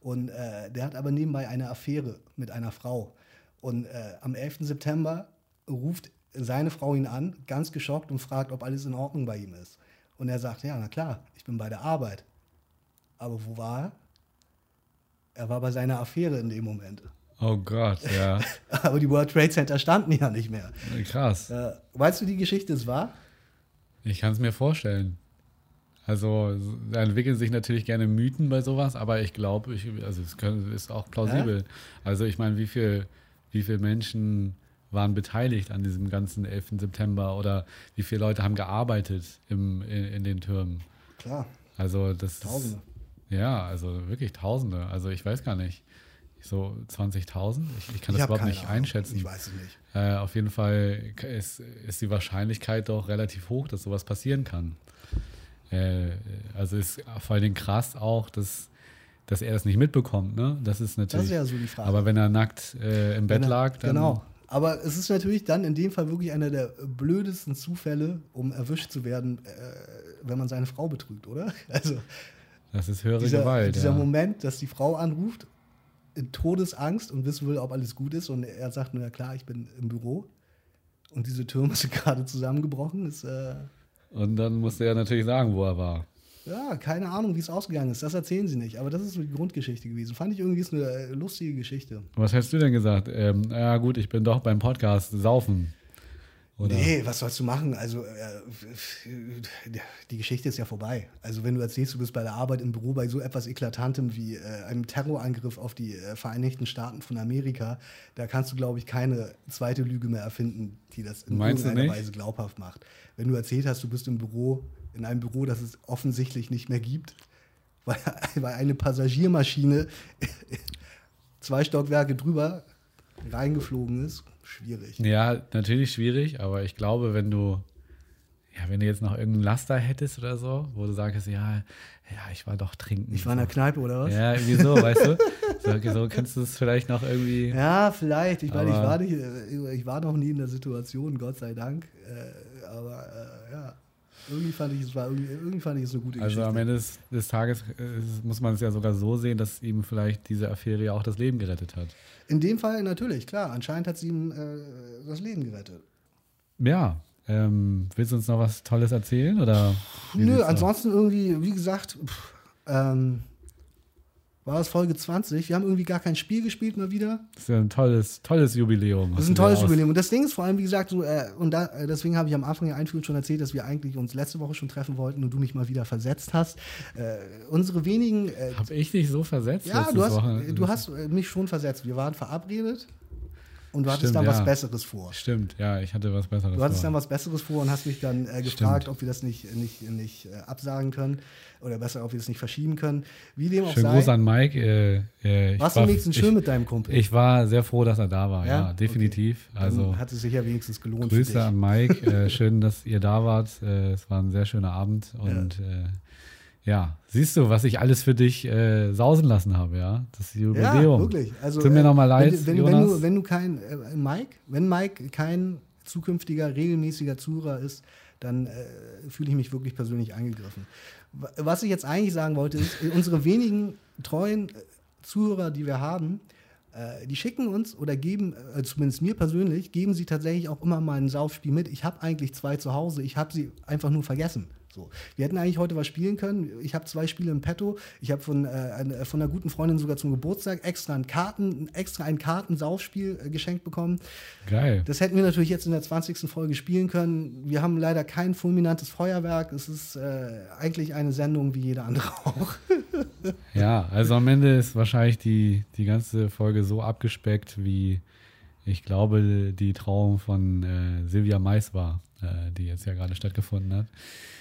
Und äh, der hat aber nebenbei eine Affäre mit einer Frau. Und äh, am 11. September ruft seine Frau ihn an, ganz geschockt, und fragt, ob alles in Ordnung bei ihm ist. Und er sagt, ja, na klar, ich bin bei der Arbeit. Aber wo war er? Er war bei seiner Affäre in dem Moment. Oh Gott, ja. <laughs> Aber die World Trade Center standen ja nicht mehr. Krass. Äh, weißt du, die Geschichte ist wahr? Ich kann es mir vorstellen. Also da entwickeln sich natürlich gerne Mythen bei sowas, aber ich glaube, also es können, ist auch plausibel. Ja? Also ich meine, wie viel, wie viele Menschen waren beteiligt an diesem ganzen 11. September oder wie viele Leute haben gearbeitet im, in, in den Türmen? Klar. Also das Tausende. Ja, also wirklich Tausende. Also ich weiß gar nicht. So 20.000? Ich, ich, kann ich das überhaupt nicht Ahnung. einschätzen. Ich weiß es nicht. Äh, auf jeden Fall ist, ist die Wahrscheinlichkeit doch relativ hoch, dass sowas passieren kann. Äh, also ist vor allen Dingen krass auch, dass, dass er das nicht mitbekommt. Ne? Das ist natürlich. Das ist ja so die Frage. Aber wenn er nackt äh, im Bett er, lag, dann. Genau. Aber es ist natürlich dann in dem Fall wirklich einer der blödesten Zufälle, um erwischt zu werden, äh, wenn man seine Frau betrügt, oder? <laughs> Also das ist höhere dieser, Gewalt. Dieser ja. Moment, dass die Frau anruft, in Todesangst und wissen will, ob alles gut ist. Und er sagt, na klar, ich bin im Büro. Und diese Türme <laughs> sind gerade zusammengebrochen. Ist, äh und dann musste er natürlich sagen, wo er war. Ja, keine Ahnung, wie es ausgegangen ist. Das erzählen sie nicht. Aber das ist so die Grundgeschichte gewesen. Fand ich irgendwie ist eine äh, lustige Geschichte. Was hättest du denn gesagt? Ähm, ja, gut, ich bin doch beim Podcast saufen. Oder? Nee, was sollst du machen? Also, äh, die Geschichte ist ja vorbei. Also, wenn du erzählst, du bist bei der Arbeit im Büro bei so etwas Eklatantem wie äh, einem Terrorangriff auf die äh, Vereinigten Staaten von Amerika, da kannst du, glaube ich, keine zweite Lüge mehr erfinden, die das in Meinst irgendeiner Weise glaubhaft macht. Wenn du erzählt hast, du bist im Büro, in einem Büro, das es offensichtlich nicht mehr gibt, weil, <laughs> weil eine Passagiermaschine <laughs> zwei Stockwerke drüber reingeflogen ist, schwierig. Ja, natürlich schwierig, aber ich glaube, wenn du, ja, wenn du jetzt noch irgendeinen Laster hättest oder so, wo du sagst, ja, ja, ich war doch trinken. Ich war in der Kneipe oder was? Ja, irgendwie so, weißt du? So, so kannst du es vielleicht noch irgendwie. <laughs> Ja, vielleicht. Ich meine, ich war, nicht, ich war noch nie in der Situation, Gott sei Dank. Äh, aber äh, ja. Irgendwie fand ich, es war irgendwie, irgendwie fand ich es eine gute also Geschichte. Also am Ende des, des Tages äh, muss man es ja sogar so sehen, dass ihm vielleicht diese Affäre ja auch das Leben gerettet hat. In dem Fall natürlich, klar. Anscheinend hat sie ihm äh, das Leben gerettet. Ja. Ähm, willst du uns noch was Tolles erzählen? Oder Nö, ansonsten irgendwie, wie gesagt, pff, ähm, war das Folge 20. Wir haben irgendwie gar kein Spiel gespielt mal wieder. Das ist ja ein tolles, tolles Jubiläum. Das ist ein tolles Jubiläum. Und das Ding ist vor allem, wie gesagt, so, äh, und da, äh, deswegen habe ich am Anfang der Einführung schon erzählt, dass wir eigentlich uns letzte Woche schon treffen wollten und du mich mal wieder versetzt hast. Äh, unsere wenigen. Äh, habe ich dich so versetzt? Ja, du hast, Woche? du hast äh, mich schon versetzt. Wir waren verabredet. Und du hattest Stimmt, dann ja. was Besseres vor. Stimmt, ja, ich hatte was Besseres vor. Du hattest vor. dann was Besseres vor und hast mich dann äh, gefragt, Stimmt. ob wir das nicht, nicht, nicht äh, absagen können oder besser, ob wir das nicht verschieben können. Wie dem auch Schön sei. Gruß an Mike. Äh, äh Warst du wenigstens schön mit deinem Kumpel? Ich war sehr froh, dass er da war, ja, ja definitiv. Okay. Also hat es sich ja wenigstens gelohnt. Grüße an Mike. Äh, <laughs> schön, dass ihr da wart. Äh, es war ein sehr schöner Abend und ja. Ja, siehst du, was ich alles für dich äh, sausen lassen habe, ja? Das Jubiläum. Ja, wirklich. Also, Tut mir äh, nochmal leid, wenn, wenn, wenn, du, wenn du kein, äh, Mike, wenn Mike kein zukünftiger, regelmäßiger Zuhörer ist, dann äh, fühle ich mich wirklich persönlich angegriffen. Was ich jetzt eigentlich sagen wollte, ist, äh, unsere wenigen treuen äh, Zuhörer, die wir haben, die schicken uns oder geben, zumindest mir persönlich, geben sie tatsächlich auch immer mal ein Saufspiel mit. Ich habe eigentlich zwei zu Hause, ich habe sie einfach nur vergessen. So. Wir hätten eigentlich heute was spielen können. Ich habe zwei Spiele im Petto. Ich habe von, äh, von einer guten Freundin sogar zum Geburtstag extra ein Karten, extra ein Kartensaufspiel äh, geschenkt bekommen. Geil. Das hätten wir natürlich jetzt in der 20. Folge spielen können. Wir haben leider kein fulminantes Feuerwerk. Es ist äh, eigentlich eine Sendung wie jede andere auch. <laughs> ja, also am Ende ist wahrscheinlich die, die ganze Folge so abgespeckt, wie ich glaube, die Trauung von äh, Silvia Mais war, äh, die jetzt ja gerade stattgefunden hat.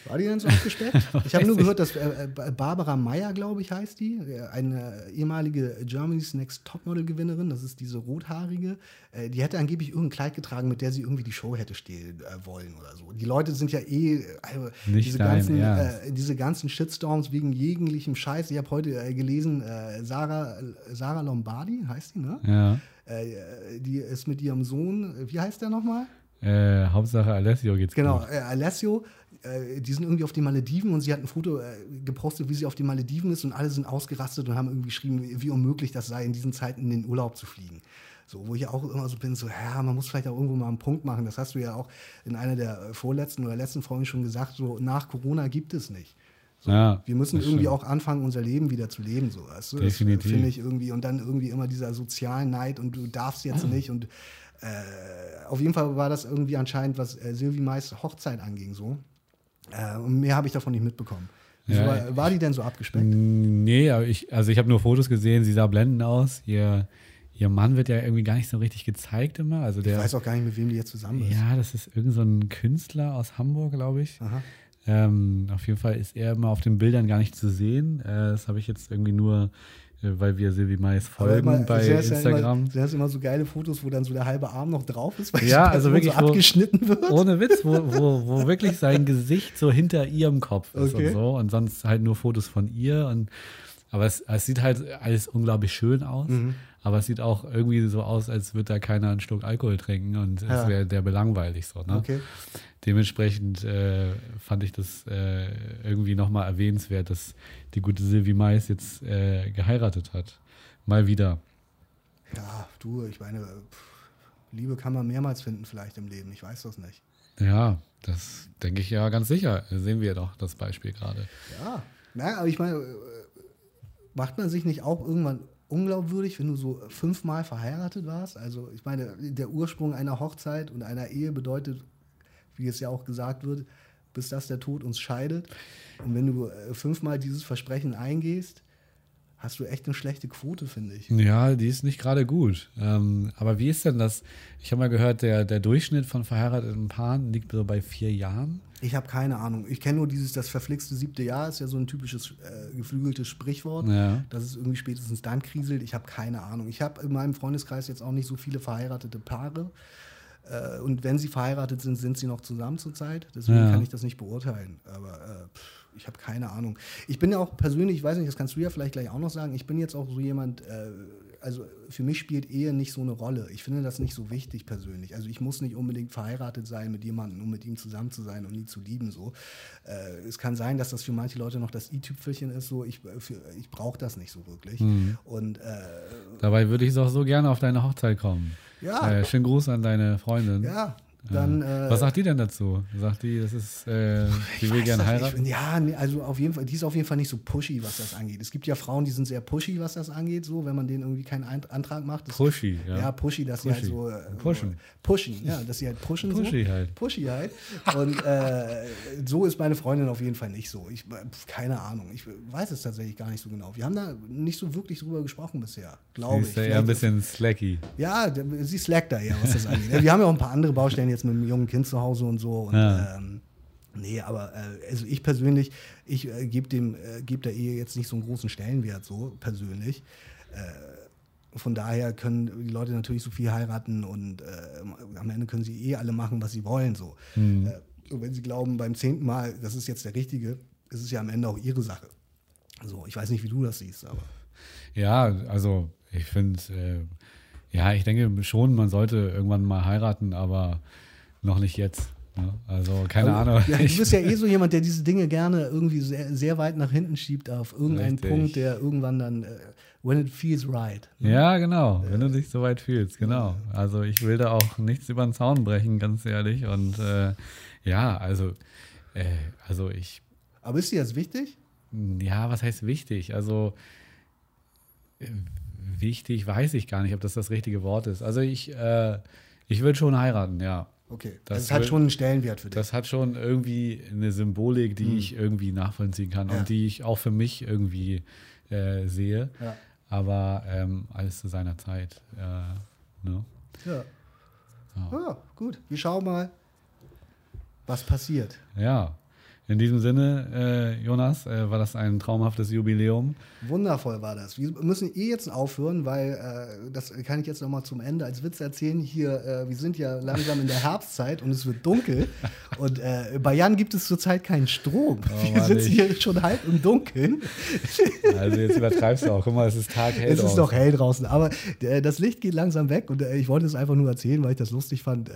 War die denn so abgespeckt? <laughs> ich habe nur gehört, dass äh, äh, Barbara Meyer, glaube ich, heißt die, äh, eine ehemalige Germany's Next Topmodel-Gewinnerin, das ist diese rothaarige, äh, die hätte angeblich irgendein Kleid getragen, mit der sie irgendwie die Show hätte stehlen äh, wollen oder so. Die Leute sind ja eh, also, diese, dein ganzen, äh, diese ganzen Shitstorms wegen jeglichem Scheiß. Ich habe heute äh, gelesen, äh, Sarah, Sarah Lombardi heißt die, ne? Ja. Äh, die ist mit ihrem Sohn, äh, wie heißt der nochmal? Äh, Hauptsache Alessio geht's Genau, gut. äh, Alessio, äh, die sind irgendwie auf den Malediven und sie hat ein Foto äh, gepostet, wie sie auf den Malediven ist und alle sind ausgerastet und haben irgendwie geschrieben, wie, unmöglich das sei, in diesen Zeiten in den Urlaub zu fliegen. So, wo ich auch immer so bin, so, ja, man muss vielleicht auch irgendwo mal einen Punkt machen. Das hast du ja auch in einer der äh, vorletzten oder letzten Folgen schon gesagt, so nach Corona gibt es nicht. So, Ja, wir müssen irgendwie stimmt. auch anfangen, unser Leben wieder zu leben, so weißt du? Definitiv. Das finde ich irgendwie und dann irgendwie immer dieser sozialen Neid und du darfst jetzt <clears throat> nicht und äh, auf jeden Fall war das irgendwie anscheinend, was äh, Sylvie Mais Hochzeit anging, so. Äh, und mehr habe ich davon nicht mitbekommen. Ja, war, war die denn so abgespeckt? Nee, aber ich, also ich habe nur Fotos gesehen, sie sah blendend aus. Ihr, ihr Mann wird ja irgendwie gar nicht so richtig gezeigt immer. Also Ich der, weiß auch gar nicht, mit wem die jetzt zusammen ist. ja, das ist irgend so ein Künstler aus Hamburg, glaube ich. Aha. Ähm, auf jeden Fall ist er immer auf den Bildern gar nicht zu sehen. Äh, das habe ich jetzt irgendwie nur, weil wir Silvi Mais Aber folgen immer- bei ja Instagram. Immer, du hast immer so geile Fotos, wo dann so der halbe Arm noch drauf ist, weil Ja, also wirklich, so abgeschnitten wird. Ohne Witz, wo, wo, wo wirklich sein Gesicht so hinter ihrem Kopf ist Okay. und so. Und sonst halt nur Fotos von ihr. Und, aber es, es sieht halt alles unglaublich schön aus. Mhm. Aber es sieht auch irgendwie so aus, als würde da keiner einen Schluck Alkohol trinken und Ja. es wäre der belangweilig so. Ne? Okay. Dementsprechend äh, fand ich das äh, irgendwie nochmal erwähnenswert, dass die gute Sylvie Mais jetzt äh, geheiratet hat. Mal wieder. Ja, du, ich meine, pff, Liebe kann man mehrmals finden vielleicht im Leben. Ich weiß das nicht. Ja, das denke ich ja ganz sicher. Sehen wir doch das Beispiel gerade. Ja, na, aber ich meine, äh, macht man sich nicht auch irgendwann unglaubwürdig, wenn du so fünfmal verheiratet warst? Also ich meine, der Ursprung einer Hochzeit und einer Ehe bedeutet, wie es ja auch gesagt wird, bis dass der Tod uns scheidet. Und wenn du äh, fünfmal dieses Versprechen eingehst, hast du echt eine schlechte Quote, finde ich. Ja, die ist nicht gerade gut. Ähm, aber wie ist denn das? Ich habe mal gehört, der, der Durchschnitt von verheirateten Paaren liegt so bei vier Jahren. Ich habe keine Ahnung. Ich kenne nur dieses, das verflixte siebte Jahr ist ja so ein typisches äh, geflügeltes Sprichwort, Ja. dass es irgendwie spätestens dann kriselt. Ich habe keine Ahnung. Ich habe in meinem Freundeskreis jetzt auch nicht so viele verheiratete Paare. Äh, und wenn sie verheiratet sind, sind sie noch zusammen zurzeit. Deswegen Ja. kann ich das nicht beurteilen. Aber äh, pff, ich habe keine Ahnung. Ich bin ja auch persönlich, ich weiß nicht, das kannst du ja vielleicht gleich auch noch sagen, ich bin jetzt auch so jemand, äh, also für mich spielt Ehe nicht so eine Rolle. Ich finde das nicht so wichtig persönlich. Also ich muss nicht unbedingt verheiratet sein mit jemandem, um mit ihm zusammen zu sein und ihn zu lieben. So. Äh, es kann sein, dass das für manche Leute noch das i-Tüpfelchen ist. So. Ich, äh, für- ich brauche das nicht so wirklich. Mhm. Und äh, Dabei würde ich doch so gerne auf deine Hochzeit kommen. Ja. Äh, schönen Gruß an deine Freundin. ja, dann. Äh, Was sagt die denn dazu? Sagt die, das ist, äh, die will gerne das nicht. heiraten? Ja, also auf jeden Fall, die ist auf jeden Fall nicht so pushy, was das angeht. Es gibt ja Frauen, die sind sehr pushy, was das angeht, so, wenn man denen irgendwie keinen Ein- Antrag macht. Pushy, ja. Ja, pushy, dass sie halt so. äh, Pushen. Pushen, ja, dass sie halt pushen. Pushy so. halt. Pushy halt. Und äh, so ist meine Freundin auf jeden Fall nicht so. Ich, äh, keine Ahnung. Ich weiß es tatsächlich gar nicht so genau. Wir haben da nicht so wirklich drüber gesprochen bisher, glaube ich. ist ja eher ein bisschen slacky. ja, sie slackt da eher, was das angeht. Wir haben ja auch ein paar andere Baustellen jetzt mit einem jungen Kind zu Hause und so. Und, Ja. ähm, nee, aber äh, also ich persönlich, ich äh, gebe dem, äh, gebe der Ehe jetzt nicht so einen großen Stellenwert, so persönlich. Äh, von daher können die Leute natürlich so viel heiraten und äh, am Ende können sie eh alle machen, was sie wollen. So. Hm. Äh, und wenn sie glauben, beim zehnten Mal, das ist jetzt der Richtige, ist es ja am Ende auch ihre Sache. So, ich weiß nicht, wie du das siehst, aber. Ja, also ich finde, äh, ja, ich denke schon, man sollte irgendwann mal heiraten, aber noch nicht jetzt. Ne? Also keine Aber, Ahnung. Ja, du bist ja eh so jemand, der diese Dinge gerne irgendwie sehr, sehr weit nach hinten schiebt auf irgendeinen Richtig. Punkt, der irgendwann dann, äh, when it feels right. Ja, genau, wenn du dich so weit fühlst, genau. Also ich will da auch nichts über den Zaun brechen, ganz ehrlich. Und äh, ja, also, äh, also ich, Aber ist dir das wichtig? ja, was heißt wichtig? Also äh, wichtig weiß ich gar nicht, ob das das richtige Wort ist. Also ich, äh, ich will schon heiraten, ja. Okay, Das das, das hat schon einen Stellenwert für dich. Das hat schon irgendwie eine Symbolik, die Hm. ich irgendwie nachvollziehen kann Ja. und die ich auch für mich irgendwie äh, sehe. ja. Aber ähm, alles zu seiner Zeit. Äh, ne? Ja. Ja. Ah, gut, wir schauen mal, was passiert. ja, in diesem Sinne, äh, Jonas, äh, war das ein traumhaftes Jubiläum. Wundervoll war das. Wir müssen eh jetzt aufhören, weil äh, das kann ich jetzt noch mal zum Ende als Witz erzählen. Hier, äh, wir sind ja langsam in der Herbstzeit und es wird dunkel. und äh, bei Jan gibt es zurzeit keinen Strom. wir Mann, sitzen hier schon halb im Dunkeln. Also jetzt übertreibst du auch. Guck mal, es ist taghell. es ist doch hell draußen, aber äh, das Licht geht langsam weg und ich wollte es einfach nur erzählen, weil ich das lustig fand.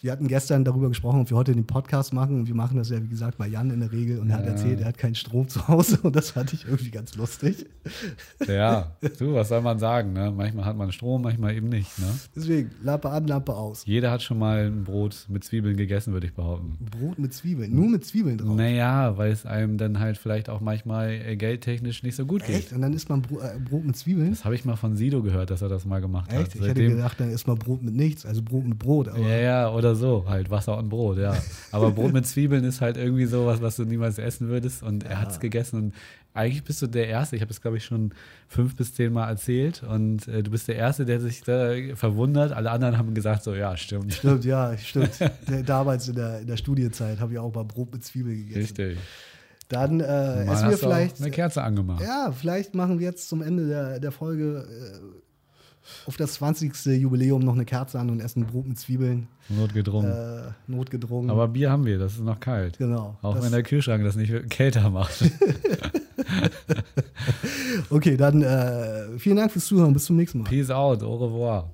Wir hatten gestern darüber gesprochen, ob wir heute den Podcast machen und wir machen das ja, wie gesagt, bei Jan in der Regel und er hat Ja. erzählt, er hat keinen Strom zu Hause und das fand ich irgendwie ganz lustig. Ja, <laughs> du, was soll man sagen? Ne? Manchmal hat man Strom, manchmal eben nicht. Ne? Deswegen, Lampe an, Lampe aus. Jeder hat schon mal ein Brot mit Zwiebeln gegessen, würde ich behaupten. Brot mit Zwiebeln, nur mit Zwiebeln drauf. Naja, weil es einem dann halt vielleicht auch manchmal äh, geldtechnisch nicht so gut geht. Echt? Und dann isst man Bro äh, Brot mit Zwiebeln? Das habe ich mal von Sido gehört, dass er das mal gemacht hat. Echt? Ich hätte Seitdem- gedacht, dann isst man Brot mit nichts, also Brot mit Brot. Ja, ja, oder so, halt Wasser und Brot, ja. <laughs> Aber Brot mit Zwiebeln ist halt irgendwie sowas, was du niemals essen würdest und er hat es gegessen und eigentlich bist du der Erste, ich habe es glaube ich schon fünf bis zehn Mal erzählt und äh, du bist der Erste, der sich da verwundert. Alle anderen haben gesagt so, ja, stimmt. Stimmt, ja, <laughs> stimmt. Damals in der, in der Studienzeit habe ich auch mal Brot mit Zwiebeln gegessen. Richtig. Dann äh, essen wir vielleicht. eine Kerze angemacht. Ja, vielleicht machen wir jetzt zum Ende der, der Folge äh, auf das 20. Jubiläum noch eine Kerze an und essen Brot mit Zwiebeln, Notgedrungen. äh, notgedrungen. Aber Bier haben wir, das ist noch kalt. genau. Auch wenn der Kühlschrank das nicht kälter macht. <laughs> okay, dann äh, vielen Dank fürs Zuhören. Bis zum nächsten Mal. Peace out, au revoir.